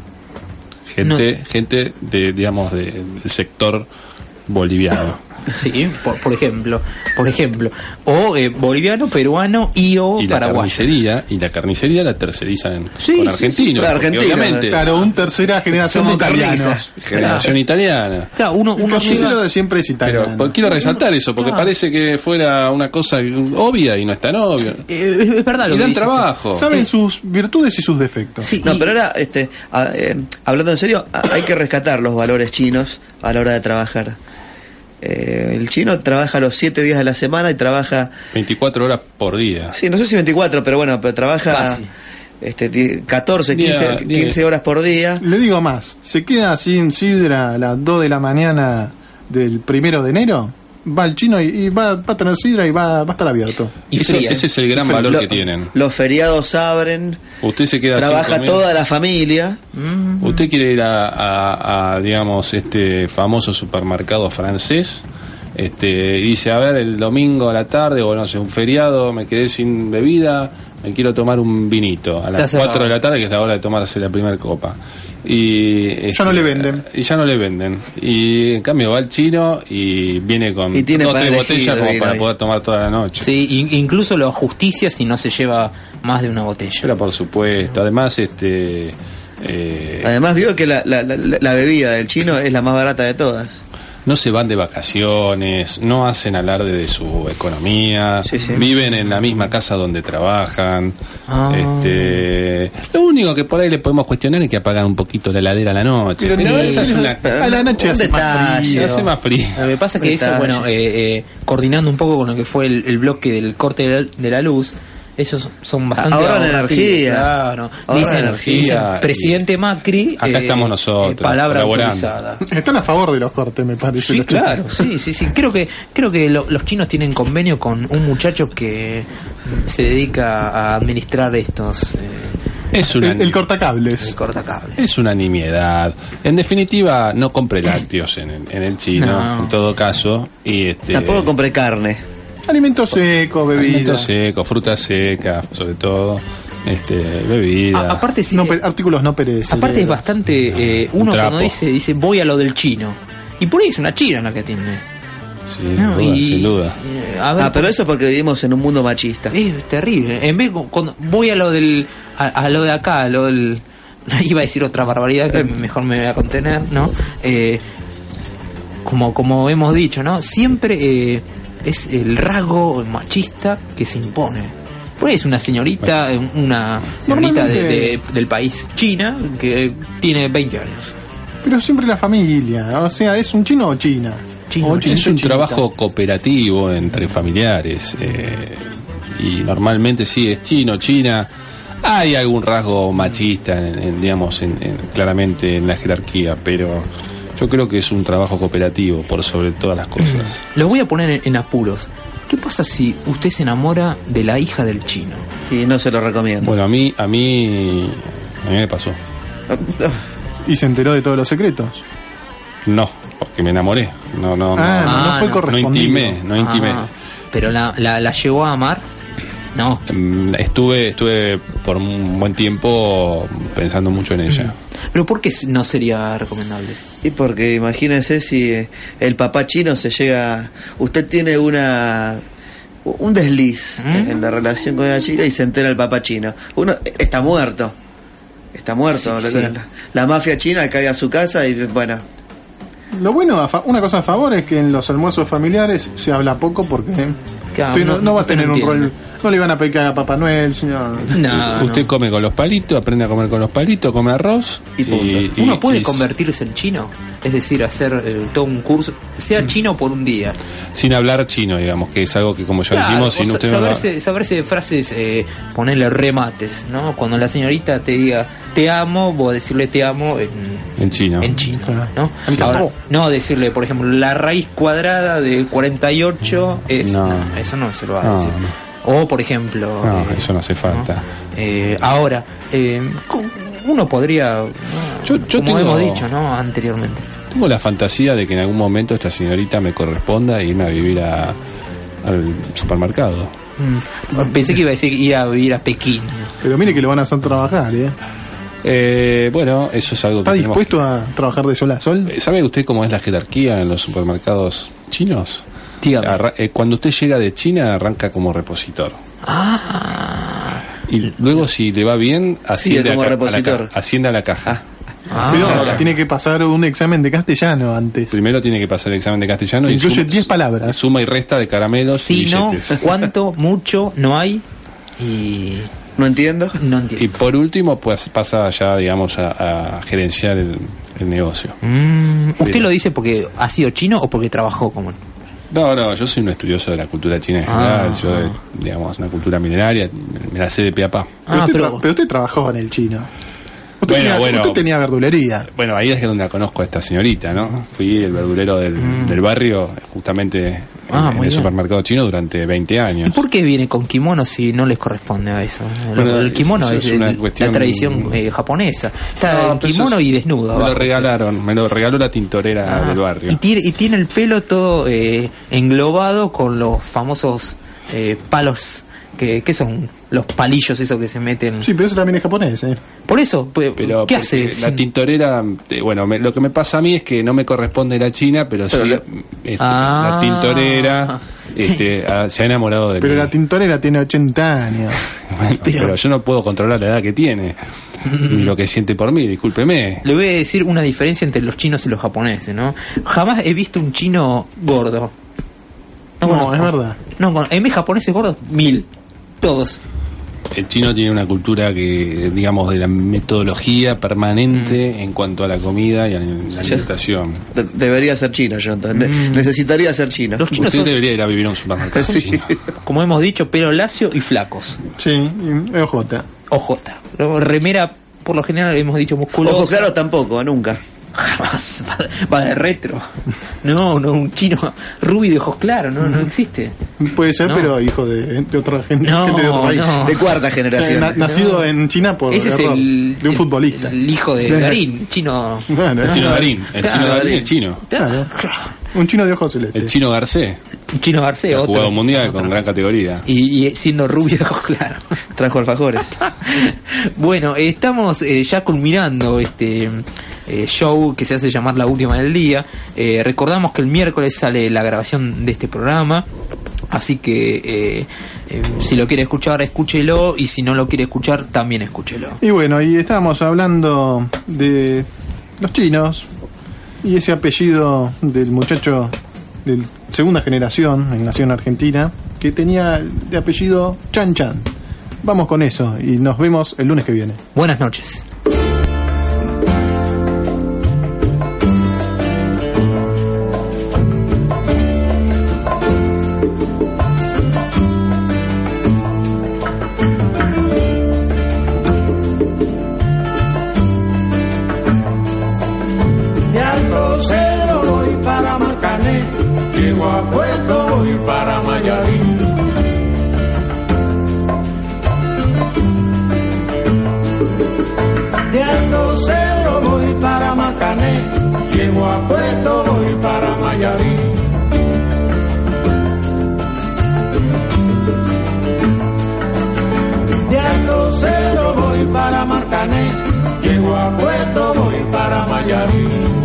gente gente de digamos de- del sector boliviano Sí, por, por ejemplo, por ejemplo, o eh, boliviano, peruano y o y la paraguayo. carnicería y la carnicería la tercerizan Sí, con sí, argentinos sí, sí, obviamente Claro, un tercera generación de italianos. generación italiana Claro, uno, El uno carnicero llega- de siempre es pero italiano. pues, quiero resaltar eso porque Claro. parece que fuera una cosa obvia y no es tan obvia eh, es verdad lo y que dan trabajo Saben sus virtudes y sus defectos. Sí, No, y- pero ahora, este, a- eh, hablando en serio, hay que rescatar los valores chinos a la hora de trabajar. Eh, el chino trabaja los 7 días de la semana y trabaja, 24 horas por día. Sí, no sé si 24, pero bueno, pero trabaja este, di- 14, Día- 15, día- 15 horas por día. Le digo más, se queda sin sidra a las 2 de la mañana del primero de enero, va al chino y, y va, va a tener sidra y va, va a estar abierto. y Eso- fría. ese es el gran Y valor Lo- que tienen Los feriados abren, usted se queda sin trabaja toda la familia. Mm. usted quiere ir a, a- a, digamos este famoso supermercado francés este y dice a ver el domingo a la tarde o no sé un feriado me quedé sin bebida me quiero tomar un vinito a las cerrado. 4 de la tarde que es la hora de tomarse la primera copa y este, no le venden. y ya no le venden y en cambio va al chino y viene con Y tiene dos o para tres botellas como para ahí. poder tomar toda la noche Sí, in- incluso lo justicia si no se lleva más de una botella. pero por supuesto además este eh, Además vio que la, la- la- la bebida del chino es la más barata de todas. No se van de vacaciones, no hacen alarde de su economía, Sí, sí. viven en la misma casa donde trabajan. Ah. Este, lo único que por ahí le podemos cuestionar es que apagan un poquito la heladera a la noche. Pero Pero, ni- esa es una a la noche un hace más detalle. frío. hace más frío. Lo que pasa que eso, bueno, eh, eh, coordinando un poco con lo que fue el, el bloque del corte de la, de la luz, ellos son bastante Ahorran energía. Claro. Ahorran Dicen, energía. dicen, presidente Macri. Acá estamos nosotros, palabra colaborando. autorizada. Están a favor de los cortes, me parece. Sí, claro, sí, sí, sí. Creo que creo que lo- los chinos tienen convenio con un muchacho que se dedica a administrar estos eh, Es una, El, el cortacables. cortacables. es una nimiedad. En definitiva, no compre lácteos en el, en el chino, No. en todo caso. Y este, Tampoco compré carne. Alimentos secos, bebidas. alimentos secos, fruta seca, sobre todo. Este, bebida. A- aparte, sí, No pe- artículos no perecederos. aparte es bastante. eh, uno trapo. cuando dice, dice voy a lo del chino. Y por ahí es una china la que atiende. Sin No, duda, y- sin duda. eh, a ver, Ah, pero eso es porque vivimos en un mundo machista. Es terrible. En vez cu- cuando voy a lo del a, a lo de acá, a lo del iba a decir otra barbaridad que mejor me voy a contener, ¿no? Eh, como como hemos dicho, ¿no? Siempre eh, es el rasgo machista que se impone. Por ahí es una señorita, eh, una señorita de- de- del país China que tiene 20 años. Pero siempre la familia. O sea, ¿es un chino o china? Chino, O chino. Es un chinita. trabajo cooperativo entre familiares. eh, y normalmente sí es chino, china. Hay algún rasgo machista, en, en, digamos, en- en- claramente en la jerarquía, pero yo creo que es un trabajo cooperativo por sobre todas las cosas. Los voy a poner en, apuros. ¿Qué pasa si usted se enamora de la hija del chino? Y no se lo recomiendo. Bueno, a mí, a mí, a mí me pasó. Y se enteró de todos los secretos. No, porque me enamoré. No, no, no. Ah, no, no fue no. no correspondido. intimé, no intimé. Ah, pero la, la, la llegó a amar. No. Mm, Estuve, estuve por un buen tiempo pensando mucho en ella. Pero ¿por qué no sería recomendable? Y porque imagínense si eh, el papá chino se llega. Usted tiene una. Un desliz ¿Mm? en- la relación con la chica y se entera el papá chino. Uno eh, está muerto. Está muerto. Sí, la, sí. la- la mafia china cae a su casa y bueno. Lo bueno, a fa- una cosa a favor es que en los almuerzos familiares se habla poco porque Claro, pero no- no, va a tener no un rol. No le van a pecar a Papá Noel, señor. No, Usted no. come con los palitos, aprende a comer con los palitos, come arroz Y punto. Uno puede y- convertirse en chino, es decir, hacer eh, todo un curso, Mm. sea chino por un día. sin hablar chino, digamos, que es algo que como ya Claro, dijimos, si no usted saberse, saberse frases, eh, ponerle remates, ¿no? Cuando la señorita te diga te amo, vos decirle te amo en, en chino. en chino, ¿no? Sí. Ahora, no decirle, por ejemplo, la raíz cuadrada de 48 es... No. Eso no se lo va a No, decir. no. O, por ejemplo... No, eh, eso no hace falta. eh, ahora, eh, uno podría. Yo- yo como tengo- hemos dicho, ¿no? Anteriormente. Tengo la fantasía de que en algún momento esta señorita me corresponda e irme a vivir a, al supermercado. Mm, Pensé que iba a decir ir a vivir a Pekín. Pero mire que lo van a hacer trabajar, ¿eh? Eh, bueno, eso es algo ¿Está que tenemos dispuesto a trabajar de sol a sol? ¿Sabe usted cómo es la jerarquía en los supermercados chinos? Dígame. Eh, cuando usted llega de China arranca como repositor. Ah, Y luego si le va bien, asciende, como a, ca- a la repositor. asciende a la caja. ah. Pero tiene que pasar un examen de castellano antes. Primero tiene que pasar el examen de castellano y Incluye suma- 10 palabras. Suma y resta de caramelos y si no, billetes. cuánto, mucho, no hay. Y No entiendo. no Y entiendo. por último, pues pasa ya, digamos, a, a gerenciar el, el negocio. Mm, ¿Usted Sí. lo dice porque ha sido chino o porque trabajó como No, no, yo soy un estudioso de la cultura china en Ah, general. yo, ah. digamos, una cultura milenaria, me la sé de pe a pa. Pero, Ah, usted, pero- tra- pero usted trabajó en el chino. Usted, Bueno, tenía, bueno. usted tenía verdulería. Bueno, ahí es donde la conozco a esta señorita, ¿no? Fui el verdulero del, del barrio, justamente Mm. Ah, en, muy el bien. supermercado chino durante 20 ¿Y años. por qué viene con kimono si no les corresponde a eso? El- Bueno, el es- kimono eso es, es una el- cuestión- la tradición eh, japonesa. Está No, en kimono es- y desnudo. Me lo regalaron, me lo regaló la tintorera Ah, del barrio. Y tiene, y tiene el pelo todo eh, englobado con los famosos eh, palos que, que son los palillos esos que se meten. Sí, pero eso también es japonés, ¿eh? Por eso, pues, Pero ¿qué hace? La tintorera, eh, bueno, me- lo que me pasa a mí es que no me corresponde la China, pero, Pero sí le- este, Ah. la tintorera este, ah, se ha enamorado de Pero mí. la tintorera tiene 80 años. Bueno, Pero- pero... yo no puedo controlar la edad que tiene lo que siente por mí, discúlpeme. Le voy a decir una diferencia entre los chinos y los japoneses, ¿no? Jamás he visto un chino gordo. No, conozco. es verdad. No, con- en mis japoneses gordos, mil. Todos. El chino tiene una cultura que, digamos, de la metodología permanente Mm. en cuanto a la comida y a la alimentación. De- debería ser chino yo entonces. Ne- Necesitaría ser chino. Mm. Los chinos Usted son, debería ir a vivir a un supermercado Sí. chino. como hemos dicho, pelo lacio y flacos. Sí, y- OJ. Ojota. Luego, Remera, por lo general, hemos dicho musculosa. Ojo claro tampoco, nunca. Jamás va, va de retro. No, no, un chino rubio de ojos claros, no, no existe. Puede ser, No. pero hijo de, de otra gente, No, gente de otro país. no. De cuarta O sea, generación. na- nacido en China por Ese es error el, de un el- futbolista. El hijo de Darín, chino. Bueno, El chino Darín, el chino Claro, Darín, el chino. Claro. Un chino de ojos celestes. El chino Garcés, Chino García, ha otro. jugado mundial otro. con gran categoría. Y, y siendo rubio de ojos claros. Trajo alfajores. bueno, estamos eh, ya culminando este eh, show que se hace llamar La Última del Día. Eh, recordamos que el miércoles sale la grabación de este programa. Así que eh, eh, si lo quiere escuchar, escúchelo. Y si no lo quiere escuchar, también escúchelo. Y bueno, y estábamos hablando de los chinos y ese apellido del muchacho de segunda generación en Nación Argentina que tenía de apellido Chan Chan. Vamos con eso y nos vemos el lunes que viene. Buenas noches. todo y para Mayarín.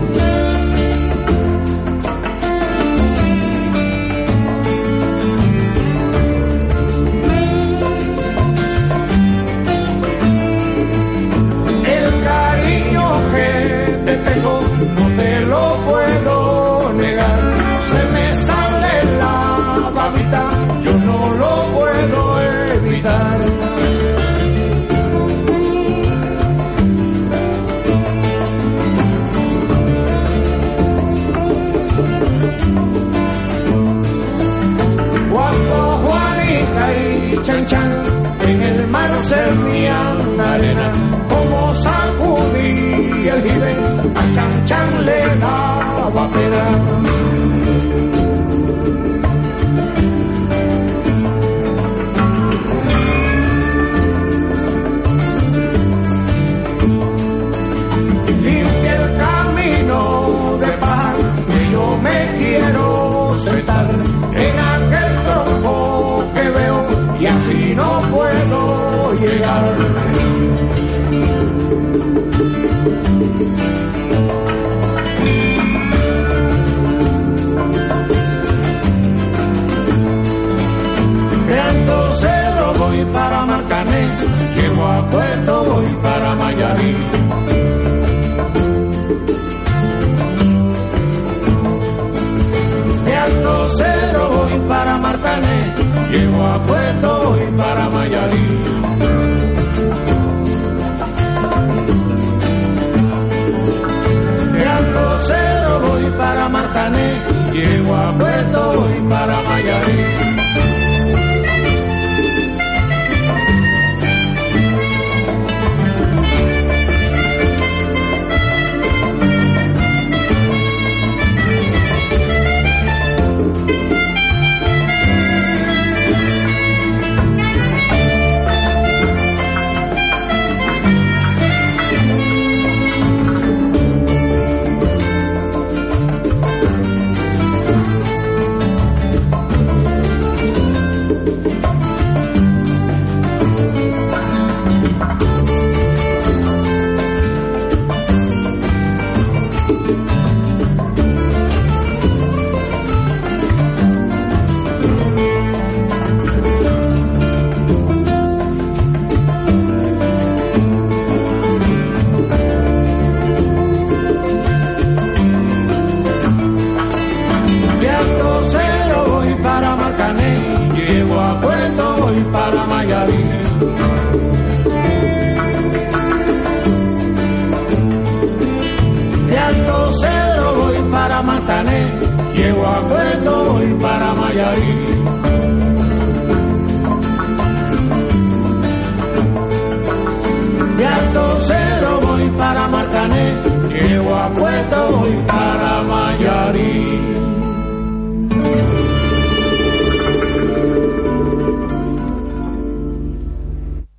Camino de paz, yo me quiero sentar en aquel tropo que veo, y así no puedo llegar. Llego a puerto, voy para Miami. De Alto Cedro voy para Martané. Llego a puerto, voy para Miami. De Alto Cedro voy para Martané. Llego a puerto, voy para Miami.